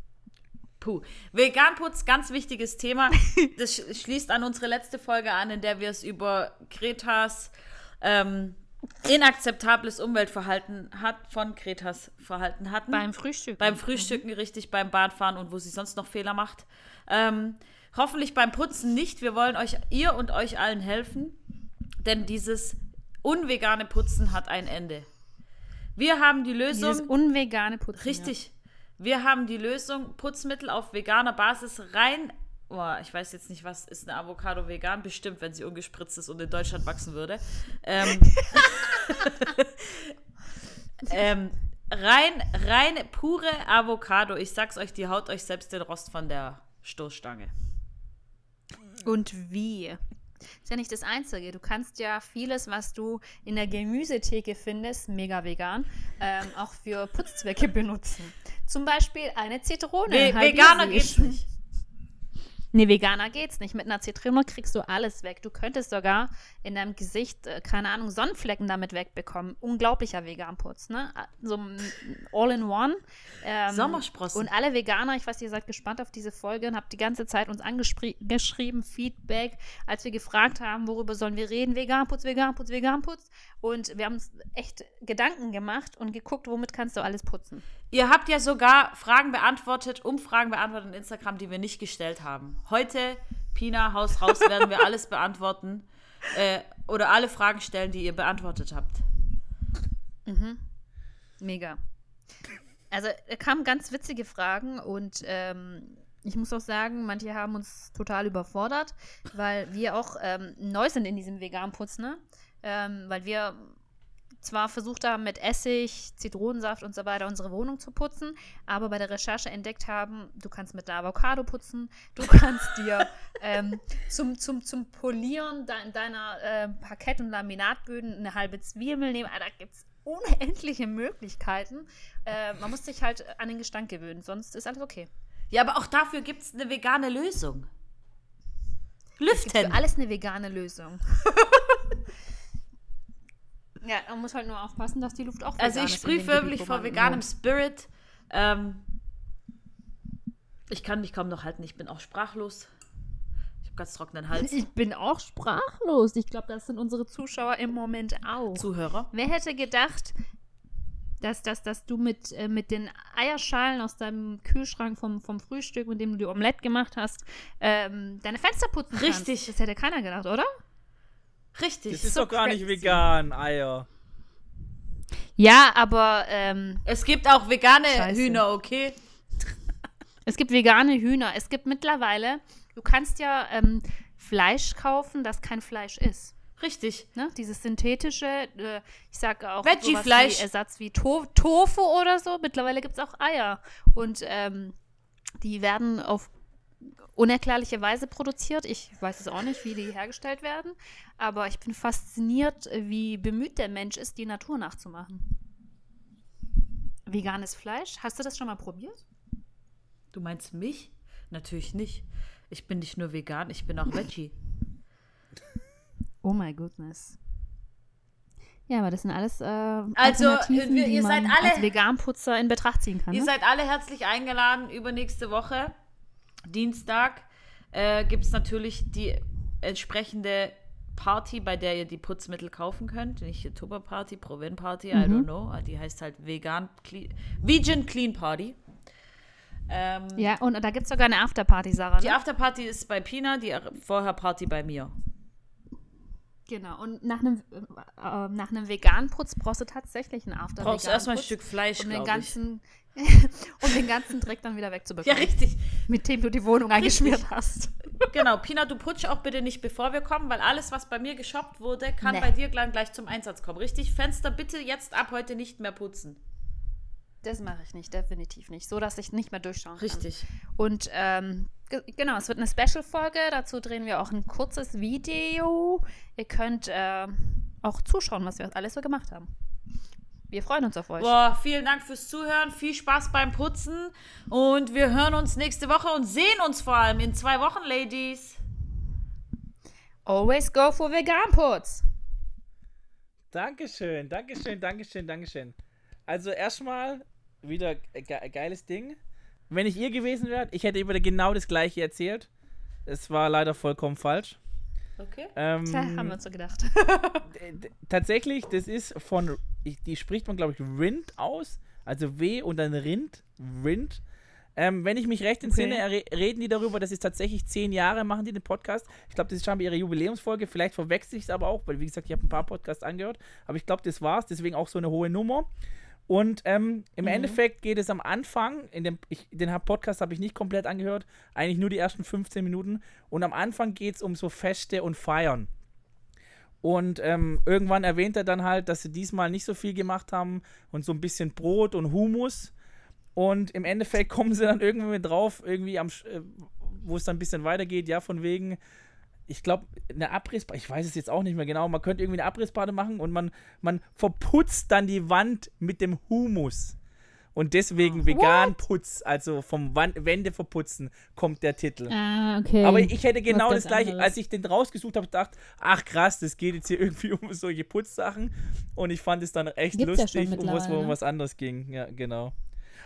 Puh. Veganputz, ganz wichtiges Thema. Das sch- schließt an unsere letzte Folge an, in der wir es über Kretas ähm, inakzeptables Umweltverhalten hat, von Kretas Verhalten hatten. Beim Frühstück. beim Frühstücken richtig, beim Bahnfahren und wo sie sonst noch Fehler macht. Ähm, hoffentlich beim Putzen nicht. Wir wollen euch, ihr und euch allen helfen, denn dieses unvegane Putzen hat ein Ende. Wir haben die Dieses Lösung. unvegane Putzen. Richtig. Wir haben die Lösung Putzmittel auf veganer Basis rein. Oh, ich weiß jetzt nicht, was ist eine Avocado vegan? Bestimmt, wenn sie ungespritzt ist und in Deutschland wachsen würde. Ähm, ähm, rein, rein pure Avocado. Ich sag's euch, die haut euch selbst den Rost von der Stoßstange. Und wie? Ist ja nicht das Einzige. Du kannst ja vieles, was du in der Gemüsetheke findest, mega vegan, ähm, auch für Putzzwecke benutzen. Zum Beispiel eine Zitrone. Nee, Veganer geht's nicht. Nee, Veganer geht's nicht. Mit einer Zitrone kriegst du alles weg. Du könntest sogar in deinem Gesicht, äh, keine Ahnung, Sonnenflecken damit wegbekommen. Unglaublicher Veganputz, ne? So ein All-in-One. Ähm, Sommersprossen. Und alle Veganer, ich weiß, ihr seid gespannt auf diese Folge und habt die ganze Zeit uns angeschrieben, Feedback, als wir gefragt haben, worüber sollen wir reden. Veganputz, Veganputz, Veganputz. Und wir haben uns echt Gedanken gemacht und geguckt, womit kannst du alles putzen. Ihr habt ja sogar Fragen beantwortet, Umfragen beantwortet in Instagram, die wir nicht gestellt haben. Heute, Pina, Haus raus, werden wir alles beantworten. Äh, oder alle Fragen stellen, die ihr beantwortet habt. Mega. Also, da kamen ganz witzige Fragen und ähm, ich muss auch sagen, manche haben uns total überfordert, weil wir auch ähm, neu sind in diesem Veganputz, ne? Ähm, weil wir zwar versucht haben, mit Essig, Zitronensaft und so weiter unsere Wohnung zu putzen, aber bei der Recherche entdeckt haben, du kannst mit der Avocado putzen, du kannst dir ähm, zum, zum, zum Polieren de deiner äh, Parkett- und Laminatböden eine halbe Zwiebel nehmen. Da gibt es unendliche Möglichkeiten. Äh, man muss sich halt an den Gestank gewöhnen, sonst ist alles okay. Ja, aber auch dafür gibt es eine vegane Lösung. Es gibt für Lüften. alles eine vegane Lösung. ja, man muss halt nur aufpassen, dass die Luft auch Also ich sprühe wo vor veganem. Spirit. Ähm, ich kann mich kaum noch halten, ich bin auch sprachlos. Ich habe ganz trockenen Hals. Ich bin auch sprachlos. Ich glaube, das sind unsere Zuschauer im Moment auch. Zuhörer. Wer hätte gedacht, dass, dass, dass du mit, äh, mit den Eierschalen aus deinem Kühlschrank vom, vom Frühstück, mit dem du die Omelette gemacht hast, ähm, deine Fenster putzen kannst? Richtig. Das hätte keiner gedacht, oder? Richtig. Das ist so doch gar nicht crazy. vegan, Eier. Ja, aber ähm, Es gibt auch vegane Scheiße. Hühner, okay? es gibt vegane Hühner. Es gibt mittlerweile, du kannst ja ähm, Fleisch kaufen, das kein Fleisch ist. Richtig. Ne? Dieses synthetische, äh, ich sage auch Veggie-Fleisch. sowas wie Ersatz wie to Tofu oder so. Mittlerweile gibt es auch Eier. Und ähm, die werden auf unerklärliche Weise produziert. Ich weiß es auch nicht, wie die hergestellt werden. Aber ich bin fasziniert, wie bemüht der Mensch ist, die Natur nachzumachen. Veganes Fleisch, hast du das schon mal probiert? Du meinst mich? Natürlich nicht. Ich bin nicht nur vegan, ich bin auch Veggie. Oh my goodness. Ja, aber das sind alles äh, Also, Alternativen, wir- die ihr seid man alle- als Veganputzer in Betracht ziehen kann. Ihr Ne? seid alle herzlich eingeladen. Übernächste Woche, Dienstag, äh, gibt es natürlich die entsprechende Party, bei der ihr die Putzmittel kaufen könnt. Nicht die Tupper Party, Provin Party, I don't know. Die heißt halt Vegan Clean, Vegan Clean Party. Ähm, Ja, und da gibt es sogar eine Afterparty, Sarah. Die Ne? Afterparty ist bei Pina, die Vorher-Party bei mir. Genau, und nach einem, äh, nach einem veganen Putz brauchst du tatsächlich einen after Brauchst du erstmal ein Stück Fleisch, um den ganzen um den ganzen Dreck dann wieder Ja, wegzubekommen, richtig. mit dem du die Wohnung eingeschmiert hast. Genau, Pina, du putsch auch bitte nicht, bevor wir kommen, weil alles, was bei mir geshoppt wurde, kann Nee. bei dir gleich, gleich zum Einsatz kommen. Richtig? Fenster bitte jetzt ab heute nicht mehr putzen. Das mache ich nicht, definitiv nicht. So, dass ich nicht mehr durchschauen kann. Richtig. Und ähm, ge- genau, es wird eine Special-Folge. Dazu drehen wir auch ein kurzes Video. Ihr könnt äh, auch zuschauen, was wir alles so gemacht haben. Wir freuen uns auf euch. Boah, vielen Dank fürs Zuhören. Viel Spaß beim Putzen. Und wir hören uns nächste Woche und sehen uns vor allem in zwei Wochen, Ladies. Always go for Vegan-Putz. Dankeschön, Dankeschön, Dankeschön, Dankeschön. Also erstmal wieder ge geiles Ding. Wenn ich ihr gewesen wäre, ich hätte über genau das gleiche erzählt. Es war leider vollkommen falsch. Okay. Ähm, Tja, haben wir uns so gedacht. tatsächlich, das ist von, die spricht man glaube ich Rind aus, also W und dann Rind, Rind. Ähm, wenn ich mich recht entsinne, Okay. re- reden die darüber, dass es tatsächlich zehn Jahre machen, die den Podcast. Ich glaube, das ist scheinbar ihre Jubiläumsfolge. Vielleicht verwechsel ich es aber auch, weil wie gesagt, ich habe ein paar Podcasts angehört. Aber ich glaube, das war's. Deswegen auch so eine hohe Nummer. Und ähm, im Endeffekt geht es am Anfang, in dem, ich, den Podcast habe ich nicht komplett angehört, eigentlich nur die ersten 15 Minuten. Und am Anfang geht es um so Feste und Feiern. Und ähm, irgendwann erwähnt er dann halt, dass sie diesmal nicht so viel gemacht haben und so ein bisschen Brot und Humus. Und im Endeffekt kommen sie dann irgendwie mit drauf, irgendwie am, äh, wo es dann ein bisschen weitergeht, ja, von wegen, ich glaube, eine Abrissparty, ich weiß es jetzt auch nicht mehr genau, man könnte irgendwie eine Abrissparty machen und man, man verputzt dann die Wand mit dem Humus. Und deswegen vegan Putz, also vom Wand Wände verputzen, kommt der Titel. ah, okay. Aber ich hätte genau das gleiche, anderes. als ich den rausgesucht habe, gedacht, ach krass, das geht jetzt hier irgendwie um solche Putzsachen. Und ich fand es dann echt Gibt's ja lustig, schon um was, um was anderes ging. Ja, genau.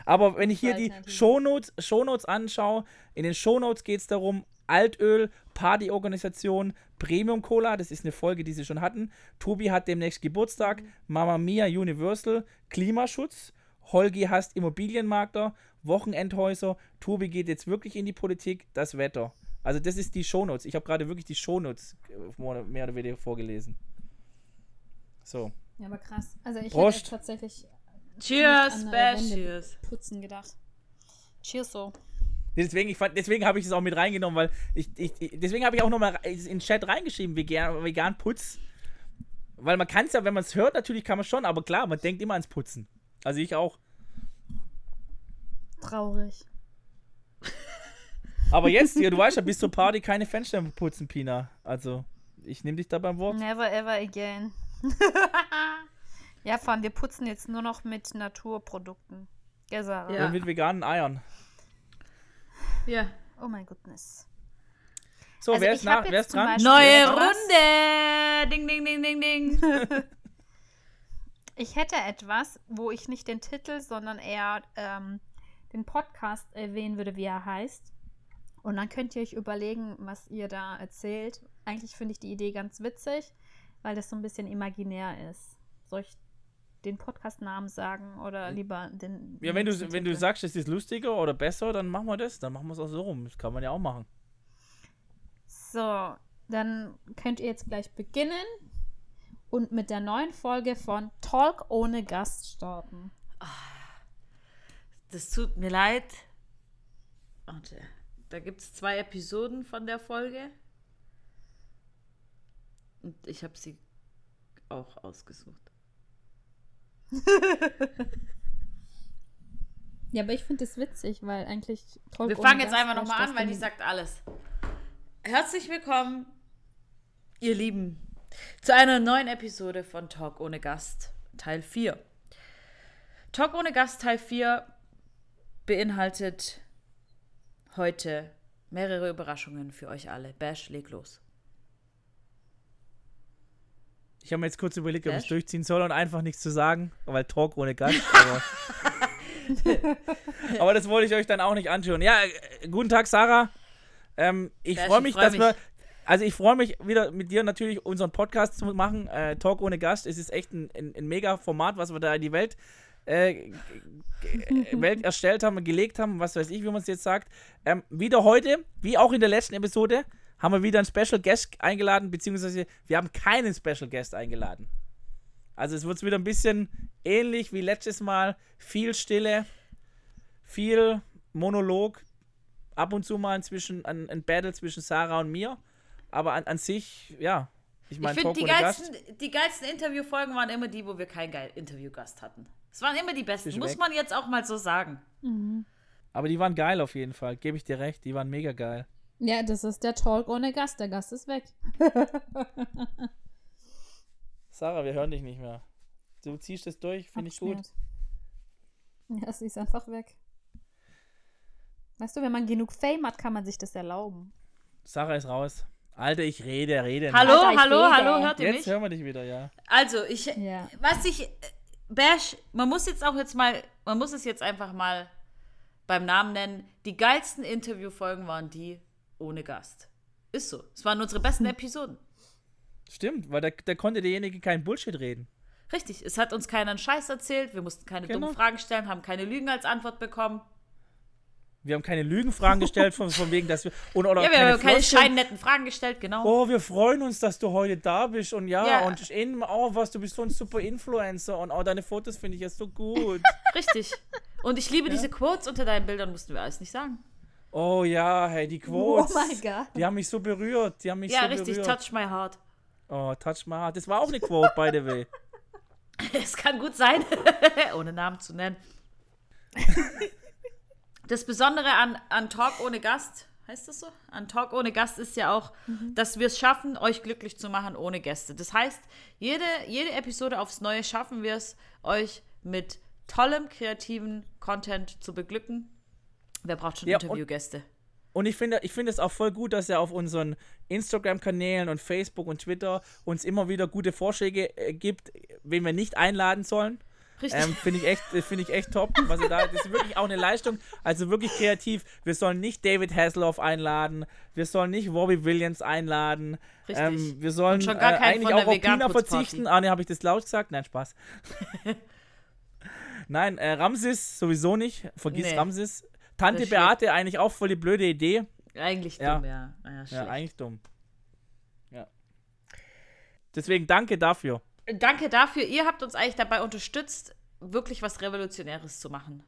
Aber wenn ich hier die. Shownotes, Shownotes anschaue, in den Shownotes geht es darum, Altöl, Partyorganisation, Premium Cola, das ist eine Folge, die sie schon hatten. Tobi hat demnächst Geburtstag, Mhm. Mama Mia Universal, Klimaschutz, Holgi hasst Immobilienmakler, Wochenendhäuser, Tobi geht jetzt wirklich in die Politik, das Wetter. Also das ist die Shownotes. Ich habe gerade wirklich die Shownotes äh, mehr oder weniger vorgelesen. So. ja, aber krass. Also ich Prost. hätte tatsächlich Cheers, Bash, Wände. cheers. putzen gedacht. Cheers so. Deswegen, ich fand, deswegen habe ich es auch mit reingenommen, weil ich, ich, deswegen habe ich auch nochmal in den Chat reingeschrieben, vegan, vegan Putz. Weil man kann es ja, wenn man es hört, natürlich kann man schon, aber klar, man denkt immer ans Putzen. Also ich auch. Traurig. Aber jetzt, ja, du weißt ja, bis zur Party keine Fenster putzen, Pina. Also, ich nehme dich da beim Wort. Never ever again. ja, vor allem, wir putzen jetzt nur noch mit Naturprodukten. Gell, Sarah? Ja. Und mit veganen Eiern. Ja. Oh mein Goodness. So, Also wer ich ist, nach, jetzt wer ist zum dran? Beispiel- Neue? Runde! Ding, ding, ding, ding, ding. Ich hätte etwas, wo ich nicht den Titel, sondern eher ähm, den Podcast erwähnen würde, wie er heißt. Und dann könnt ihr euch überlegen, was ihr da erzählt. Eigentlich finde ich die Idee ganz witzig, weil das so ein bisschen imaginär ist. Soll ich den Podcast-Namen sagen oder lieber den. Ja, wenn du, wenn du sagst, es ist lustiger oder besser, dann machen wir das. Dann machen wir es auch so rum. Das kann man ja auch machen. So, dann könnt ihr jetzt gleich beginnen und mit der neuen Folge von Talk ohne Gast starten. Das tut mir leid. Warte. Da gibt es zwei Episoden von der Folge. Und ich habe sie auch ausgesucht. Ja, aber ich finde es witzig, weil eigentlich Talk Wir fangen jetzt einfach nochmal an, weil die sagt alles. Herzlich willkommen, ihr Lieben, zu einer neuen Episode von Talk ohne Gast, Teil 4. Talk ohne Gast, Teil 4 beinhaltet heute mehrere Überraschungen für euch alle. Bash, leg los. Ich habe mir jetzt kurz überlegt, ob ich es durchziehen soll und einfach nichts zu sagen, weil Talk ohne Gast. Aber, aber das wollte ich euch dann auch nicht anschauen. Ja, äh, guten Tag, Sarah. Ähm, ich freue ich mich, freu dass mich. wir. Also ich freue mich wieder mit dir natürlich unseren Podcast zu machen. Äh, Talk ohne Gast. Es ist echt ein, ein, ein mega Format, was wir da in die Welt, äh, g- Welt erstellt haben, gelegt haben, was weiß ich, wie man es jetzt sagt. Ähm, wieder heute, wie auch in der letzten Episode, haben wir wieder einen Special Guest eingeladen, beziehungsweise wir haben keinen Special Guest eingeladen. Also es wird wieder ein bisschen ähnlich wie letztes Mal. Viel Stille, viel Monolog, ab und zu mal inzwischen ein, ein Battle zwischen Sarah und mir. Aber an, an sich, ja. Ich Ich meine, finde, Talk die geilsten, die geilsten Interviewfolgen waren immer die, wo wir keinen geil Interviewgast hatten. Es waren immer die besten, muss weg. man jetzt auch mal so sagen. Aber die waren geil auf jeden Fall, gebe ich dir recht. Die waren mega geil. Ja, das ist der Talk ohne Gast. Der Gast ist weg. Sarah, wir hören dich nicht mehr. Du ziehst das durch, finde ich gut. Ja, sie ist einfach weg. Weißt du, wenn man genug Fame hat, kann man sich das erlauben. Sarah ist raus. Alter, ich rede, rede. Hallo, Alter, hallo, rede. hallo, hört ihr Jetzt mich? hören wir dich wieder, ja. Also, ich, Ja. was ich, äh, Bash, man muss jetzt auch jetzt mal, man muss es jetzt einfach mal beim Namen nennen. Die geilsten Interviewfolgen waren die ohne Gast. Ist so. Es waren unsere besten Episoden. Stimmt, weil da, da konnte derjenige keinen Bullshit reden. Richtig, es hat uns keiner einen Scheiß erzählt, wir mussten keine Genau. dummen Fragen stellen, haben keine Lügen als Antwort bekommen. Wir haben keine Lügenfragen gestellt, von, von wegen, dass wir. Oder, oder Ja, wir haben keine scheinnetten Fragen gestellt, genau. Oh, wir freuen uns, dass du heute da bist und ja, Ja. und in, oh, was, du bist so ein super Influencer und oh, deine Fotos finde ich ja so gut. Richtig. Und ich liebe diese Quotes unter deinen Bildern, mussten wir alles nicht sagen. Oh ja, hey, die Oh Quotes. mein Gott. Die haben mich so berührt, die haben mich Ja, so richtig, berührt. touch my heart. Oh, touch my heart. Das war auch eine Quote, by the way. Es kann gut sein, ohne Namen zu nennen. Das Besondere an, an Talk ohne Gast, heißt das so? An Talk ohne Gast ist ja auch, dass wir es schaffen, euch glücklich zu machen ohne Gäste. Das heißt, jede, jede Episode aufs Neue schaffen wir es, euch mit tollem, kreativen Content zu beglücken. Wer braucht schon Ja, Interviewgäste? Und ich finde ich finde es auch voll gut, dass er auf unseren Instagram-Kanälen und Facebook und Twitter uns immer wieder gute Vorschläge äh, gibt, wen wir nicht einladen sollen. Richtig. Ähm, finde ich echt, finde ich echt top. Was er da, das ist wirklich auch eine Leistung. Also wirklich kreativ. Wir sollen nicht David Hasselhoff einladen. Wir sollen nicht Robbie Williams einladen. Richtig. Ähm, wir sollen Und schon gar äh, eigentlich auch auf Pina verzichten. Ah, ne, habe ich das laut gesagt? Nein, Spaß. Nein, äh, Ramses sowieso nicht. Vergiss Nee. Ramses. Tante ist. Beate, eigentlich auch voll die blöde Idee. Eigentlich Ja. dumm, ja. Ja, Ja, schlecht. eigentlich dumm. Ja. Deswegen danke dafür. Danke dafür. Ihr habt uns eigentlich dabei unterstützt, wirklich was Revolutionäres zu machen.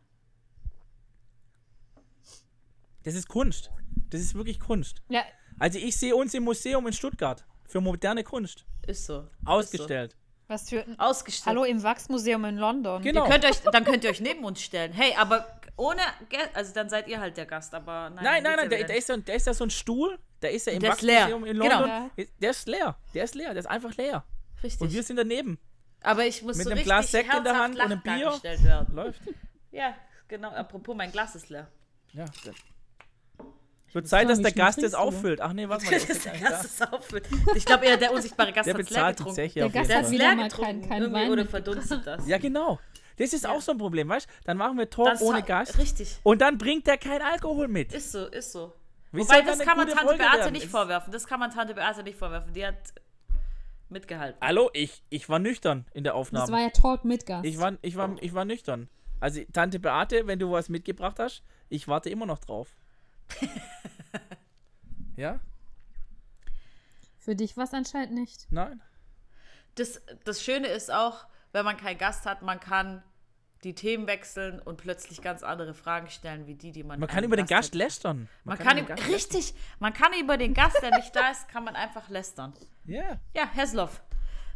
Das ist Kunst. Das ist wirklich Kunst. Ja, Also ich sehe uns im Museum in Stuttgart für moderne Kunst Ist so. ausgestellt. Was für. Ausgestellt. Hallo im Wachsmuseum in London. Genau. Ihr könnt euch, dann könnt ihr euch neben uns stellen. Hey, aber ohne Gäste, also dann seid ihr halt der Gast, aber nein. Nein, nein, nein, der, wieder ist ja, der ist ja so ein Stuhl, der ist ja im Der ist leer. Wachsmuseum in Genau. London. Der ist leer. Der ist leer, der ist einfach leer. Richtig. Und wir sind daneben. aber ich muss mit so einem richtig Glas Sekt in der Hand und einem Bier. Läuft. Ja, genau. Apropos, mein Glas ist leer. Ja. Wird Zeit, dass der Gast es auffüllt. Ach nee, warte mal. der Das nicht Glas ist auffüllt. Ich glaube eher, der unsichtbare Gast Der hat leer bezahlt die getrunken. Der Gast Der hat leer getrunken kein- kein irgendwie Wein oder verdunstet das. Ja, genau. Das ist auch so ein Problem, weißt du? Dann machen wir Talk Das ohne Gast. Richtig. Und dann bringt der kein Alkohol mit. Ist so, ist so. Wie Wobei, das kann man Tante Folge Beate werden? nicht Es- vorwerfen. Das kann man Tante Beate nicht vorwerfen. Die hat mitgehalten. Hallo, ich, ich war nüchtern in der Das Aufnahme. war ja Talk mit Gast. Ich war, ich, war, ich war nüchtern. Also, Tante Beate, wenn du was mitgebracht hast, ich warte immer noch drauf. ja? Für dich war es anscheinend nicht. Nein? Das, das Schöne ist auch, wenn man keinen Gast hat, man kann die Themen wechseln und plötzlich ganz andere Fragen stellen, wie die, die man Man kann über den Gast hat. lästern. Man, kann, über über den Gast richtig, man kann über den Gast, der nicht da ist, kann man einfach lästern. Ja. Ja, Hesloff.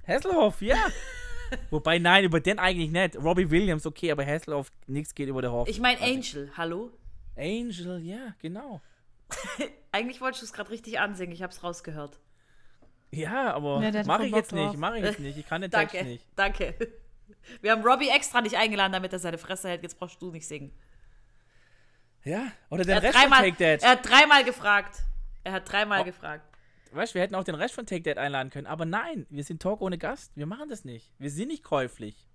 Hasselhoff, ja. Wobei, nein, über den eigentlich nicht. Robbie Williams, okay, aber Hasselhoff, nichts geht über der Hoff. Ich meine Angel, hallo? Angel, ja, genau. Eigentlich wolltest du es gerade richtig ansingen, ich habe es rausgehört. Ja, aber Ja, mache ich jetzt nicht, mache ich jetzt nicht. Ich kann den Text Danke, nicht. danke. Wir haben Robbie extra nicht eingeladen, damit er seine Fresse hält. Jetzt brauchst du nicht singen. Ja, oder den Rest von dreimal, Take That. er hat dreimal gefragt. Er hat dreimal Oh. gefragt. Weißt du, wir hätten auch den Rest von Take That einladen können. Aber nein, wir sind Talk ohne Gast. Wir machen das nicht. Wir sind nicht käuflich.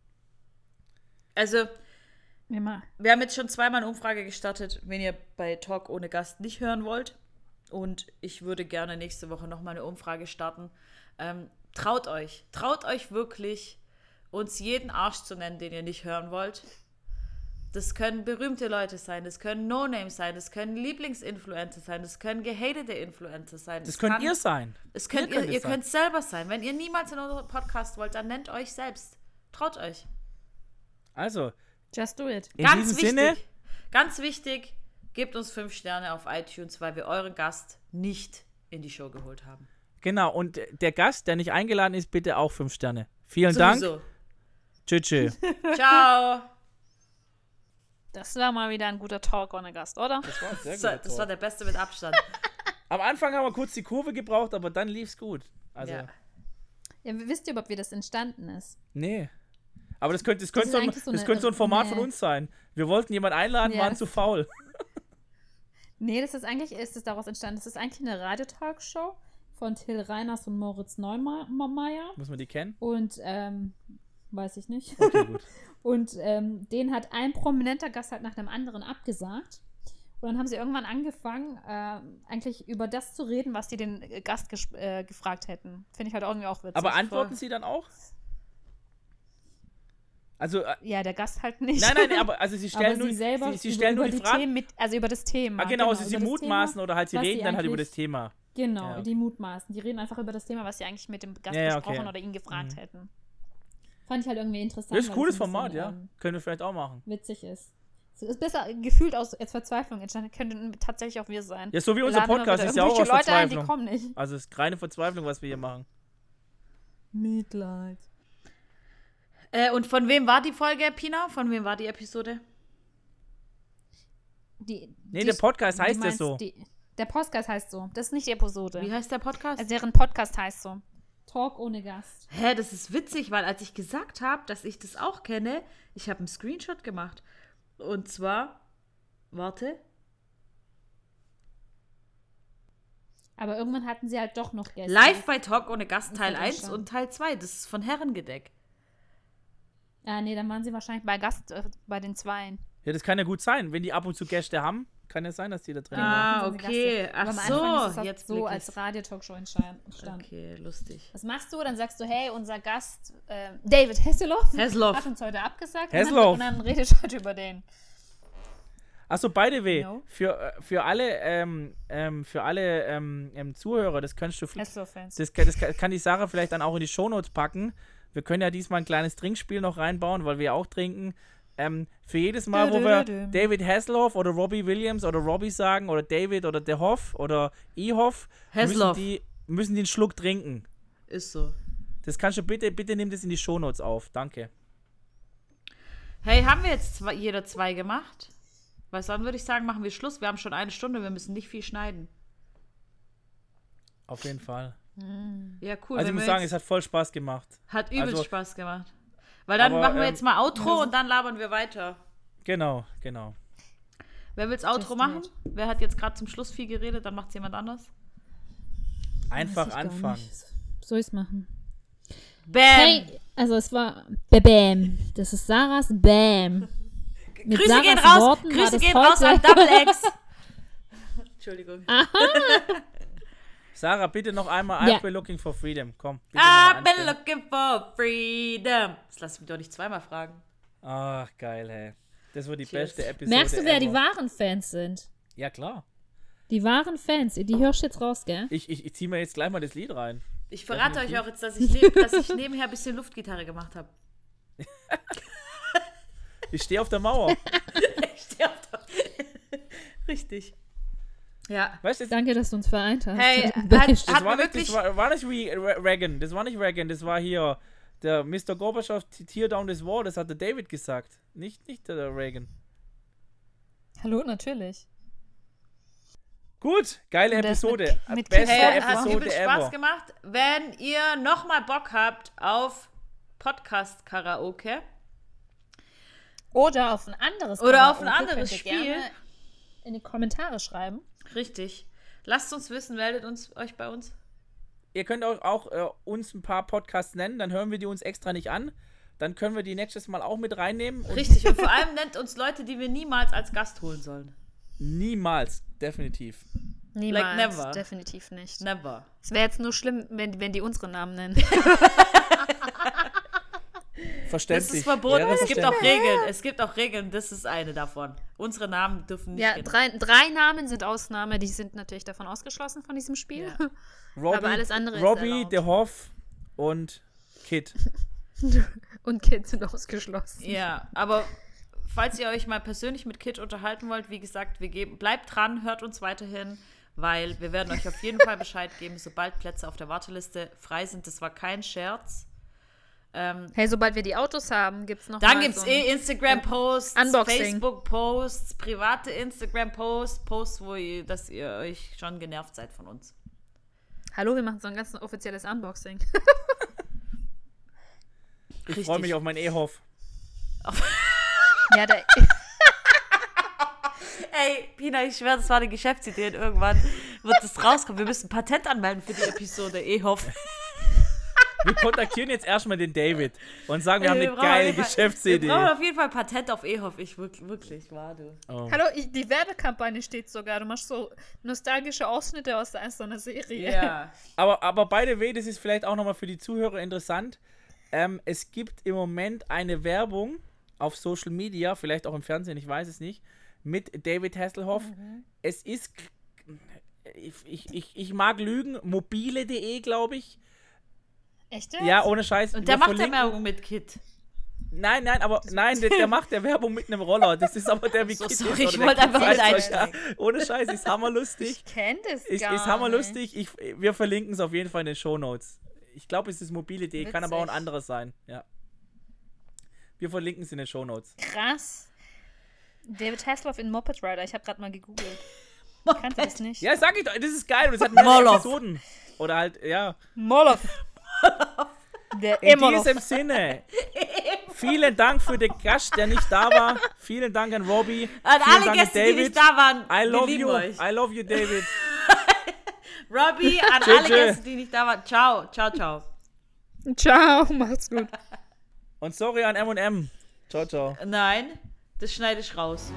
Also, Immer. wir haben jetzt schon zweimal eine Umfrage gestartet, wenn ihr bei Talk ohne Gast nicht hören wollt. Und ich würde gerne nächste Woche nochmal eine Umfrage starten. Ähm, traut euch, traut euch wirklich, uns jeden Arsch zu nennen, den ihr nicht hören wollt. Das können berühmte Leute sein, das können No-Names sein, das können Lieblingsinfluencer sein, das können gehatete Influencer sein. Das Es könnt kann- ihr sein. Es könnt Ihr ihr, könnt ihr es sein. könnt selber sein. Wenn ihr niemals in unseren Podcast wollt, dann nennt euch selbst. Traut euch. Also, Just do it. in ganz diesem wichtig. Sinne, Ganz wichtig, gebt uns fünf Sterne auf iTunes, weil wir euren Gast nicht in die Show geholt haben. genau. Und der Gast, der nicht eingeladen ist, bitte auch fünf Sterne. Vielen Dank. Sowieso. Tschüss. tschüss. Ciao. Das war mal wieder ein guter Talk ohne Gast, oder? Das war, das war der beste mit Abstand. Am Anfang haben wir kurz die Kurve gebraucht, aber dann lief's gut. Also, Ja. Ja, wisst ihr überhaupt, wie das entstanden ist? nee. Aber das könnte, das könnte, ist so, ein, so das könnte so ein Format nee. von uns sein. Wir wollten jemanden einladen, Ja. waren zu faul. Nee, das ist eigentlich, ist es daraus entstanden. Das ist eigentlich eine Radiotalkshow von Till Reiners und Moritz Neumeier. Muss man die kennen? Und, ähm, weiß ich nicht. Okay, gut. Und ähm, den hat ein prominenter Gast halt nach dem anderen abgesagt. Und dann haben sie irgendwann angefangen, ähm, eigentlich über das zu reden, was sie den äh, Gast äh, gefragt hätten. Finde ich halt irgendwie auch witzig. Aber voll. antworten sie dann auch? Also, äh, ja, der Gast halt nicht. nein, nein, aber also sie stellen nur, sie selber sie, sie über, stellen nur die die Fragen. Themen mit, also über das Thema. Ah, genau, also sie das mutmaßen Thema, oder halt sie reden sie dann halt über das Thema. Genau, Ja, okay. die mutmaßen. Die reden einfach über das Thema, was sie eigentlich mit dem Gast Ja, besprochen okay. oder ihn gefragt Mhm. hätten. Fand ich halt irgendwie interessant. Das ist ein cooles Format, bisschen, ja. ähm, Können wir vielleicht auch machen. witzig ist. Es ist besser gefühlt aus als Verzweiflung entstanden. Könnten tatsächlich auch wir sein. Ja, so wie unser Podcast ist ja auch aus Leute ein, die Verzweiflung. kommen nicht. Also es ist reine Verzweiflung, was wir hier machen. Mitleid. Äh, und von wem war die Folge, Pina? Von wem war die Episode? Die, Nee, die- der Podcast heißt ja meinst so. Die, der Podcast heißt so. Das ist nicht die Episode. Wie heißt der Podcast? Also deren Podcast heißt so. Talk ohne Gast. Hä, das ist witzig, weil als ich gesagt habe, dass ich das auch kenne, ich habe einen Screenshot gemacht. Und zwar, warte, Aber irgendwann hatten sie halt doch noch Gäste. live bei Talk ohne Gast Teil hat er 1 schon. und Teil 2. Das ist von Herrengedeck. Ah, nee, dann waren sie wahrscheinlich bei Gast äh, bei den Zweien. Ja, das kann ja gut sein. Wenn die ab und zu Gäste haben, kann ja sein, dass die da drin Ah, waren. Sie okay. Ach so, jetzt so als. Radiotalkshow entstanden. Okay, lustig. Was machst du? Dann sagst du, hey, unser Gast äh, David Hasselhoff Hasselhoff. hat uns heute abgesagt. Hasselhoff. Und dann, und dann redet halt über den. Achso, by the way, No. für, äh, für alle, ähm, ähm, für alle ähm, ähm, Zuhörer, das kannst du Hasselhoff-Fans. Das, kann- das kann- kann die Sarah vielleicht dann auch in die Shownotes packen. Wir können ja diesmal ein kleines Trinkspiel noch reinbauen, weil wir auch trinken. Ähm, für jedes Mal, wo wir. David Hasselhoff oder Robbie Williams oder Robbie sagen oder David oder der Hoff oder Ihoff, müssen die, müssen die einen Schluck trinken. Ist so. Das kannst du bitte, bitte nimm das in die Shownotes auf. Danke. Hey, haben wir jetzt zwei, jeder zwei gemacht? Weil dann würde ich sagen, machen wir Schluss. Wir haben schon eine Stunde, wir müssen nicht viel schneiden. Auf jeden Fall. Ja, cool. Also ich muss sagen, es hat voll Spaß gemacht. hat übelst also- Spaß gemacht. Weil dann Aber, machen wir ähm, jetzt mal Outro und dann labern wir weiter. Genau, genau. Wer will's Outro machen? Wer hat jetzt gerade zum Schluss viel geredet? Dann macht's jemand anders. Einfach anfangen. Soll ich's machen? Bam! Hey, also es war Bam. Das ist Sarahs Bam. Mit Grüße Sarahs gehen raus! Worten Grüße gehen raus an Double X! Entschuldigung. Sarah, bitte noch einmal. I've been looking for freedom. Komm. Bitte noch mal I've been looking for freedom. Das lass mich doch nicht zweimal fragen. Ach, geil, hey. Das war die Cheers. beste Episode Merkst du, wer die ever. wahren Fans sind? Ja, klar. Die wahren Fans, die hörst du jetzt raus, gell? Ich, ich, ich zieh mir jetzt gleich mal das Lied rein. Ich verrate Definitiv. euch auch jetzt, dass ich, dass ich nebenher ein bisschen Luftgitarre gemacht habe. Ich stehe auf der Mauer. Ich stehe auf der Richtig. Ja. weißt du, das, Danke, dass du uns vereint hast. Hey, Hat das, hat war nicht, das war, war nicht Re Re Reagan. Das war nicht Reagan. Das war hier der Mr. Gorbatschow Tear Down this Wall. Das hat der David gesagt. Nicht, nicht der Reagan. Hallo, natürlich. Gut, geile Episode. mit- mit Beste Hey, Episode hat Episode Spaß ever. gemacht. Wenn ihr nochmal Bock habt auf Podcast-Karaoke, Oder auf ein anderes Oder auf ein Karaoke anderes könnt ihr Spiel. gerne in die Kommentare schreiben. Richtig. Lasst uns wissen, meldet uns euch bei uns. Ihr könnt auch, auch äh, uns ein paar Podcasts nennen, dann hören wir die uns extra nicht an. Dann können wir die nächstes Mal auch mit reinnehmen. Und Richtig. Und vor allem nennt uns Leute, die wir niemals als Gast holen sollen. niemals, definitiv. Niemals. never. Definitiv nicht. Never. Es wäre jetzt nur schlimm, wenn, wenn die unsere Namen nennen. Das Verständlich. ist verboten. Wäre Es gibt auch. Regeln. Es gibt auch Regeln. Das ist eine davon. Unsere Namen dürfen nicht. ja, drei, drei Namen sind Ausnahme, die sind natürlich davon ausgeschlossen von diesem Spiel. Ja. Robbie, aber alles andere ist Robbie, erlaubt. De Hoff und Kid. Und Kids sind ausgeschlossen. Ja, aber falls ihr euch mal persönlich mit Kit unterhalten wollt, wie gesagt, wir geben, bleibt dran, hört uns weiterhin, weil wir werden euch auf jeden Fall Bescheid geben, sobald Plätze auf der Warteliste frei sind. Das war kein Scherz. Ähm, Hey, sobald wir die Autos haben, gibt es noch dann gibt es so eh Instagram-Posts, Unboxing. Facebook-Posts, private Instagram-Posts, Posts, wo ihr, dass ihr euch schon genervt seid von uns. Hallo, wir machen so ein ganz offizielles Unboxing. Ich freue mich auf meinen E-Hoff. ja, der, Ey, Pina, ich schwöre, das war eine Geschäftsidee und irgendwann wird das rauskommen. Wir müssen Patent anmelden für die Episode E-Hoff. Wir kontaktieren jetzt erstmal den David und sagen, wir haben Wir eine geile Geschäftsidee. Wir brauchen auf jeden Fall Patent auf E-Hoff. Ich wirklich, wirklich, war du. Oh. Hallo, ich, die Werbekampagne steht sogar. Du machst so nostalgische Ausschnitte aus so einer Serie. Ja. Aber, aber by the way, das ist vielleicht auch nochmal für die Zuhörer interessant. Ähm, es gibt im Moment eine Werbung auf Social Media, vielleicht auch im Fernsehen, ich weiß es nicht, mit David Hasselhoff. Mhm. Es ist, ich, ich, ich, ich mag lügen, mobile.de, glaube ich. Echt jetzt? Ja, ohne Scheiß. Und der macht ja Werbung mit Kit. Nein, nein, aber nein, der, der macht der Werbung mit einem Roller. Das ist aber der wie So, Kid sorry, ist, ich wollte einfach mit einsteigen. ja. Ohne Scheiß, ist hammerlustig. Ich kenne das Ist, gar ist hammerlustig. Ich, wir verlinken es auf jeden Fall in den Shownotes. Ich glaube, es ist mobile.de, kann aber auch ein anderes sein. Ja. Wir verlinken es in den Shownotes. Krass. David Hasselhoff in Moped Rider. Ich habe gerade mal gegoogelt. Kannte das nicht. Ja, sag ich doch, das ist geil. und Das hat mehrere. Episoden. Oder halt, ja. Moloff. Der In diesem Sinne, vielen Dank für den Gast, der nicht da war. Vielen Dank an Robbie. An vielen alle Dank Gäste, an die nicht da waren, I love you. euch. I love you, David. Robbie, an Tschö, alle tschö. Gäste, die nicht da waren. Ciao, ciao, ciao. Ciao, macht's gut. Und sorry an M&M. Ciao, ciao. Nein, das schneide ich raus.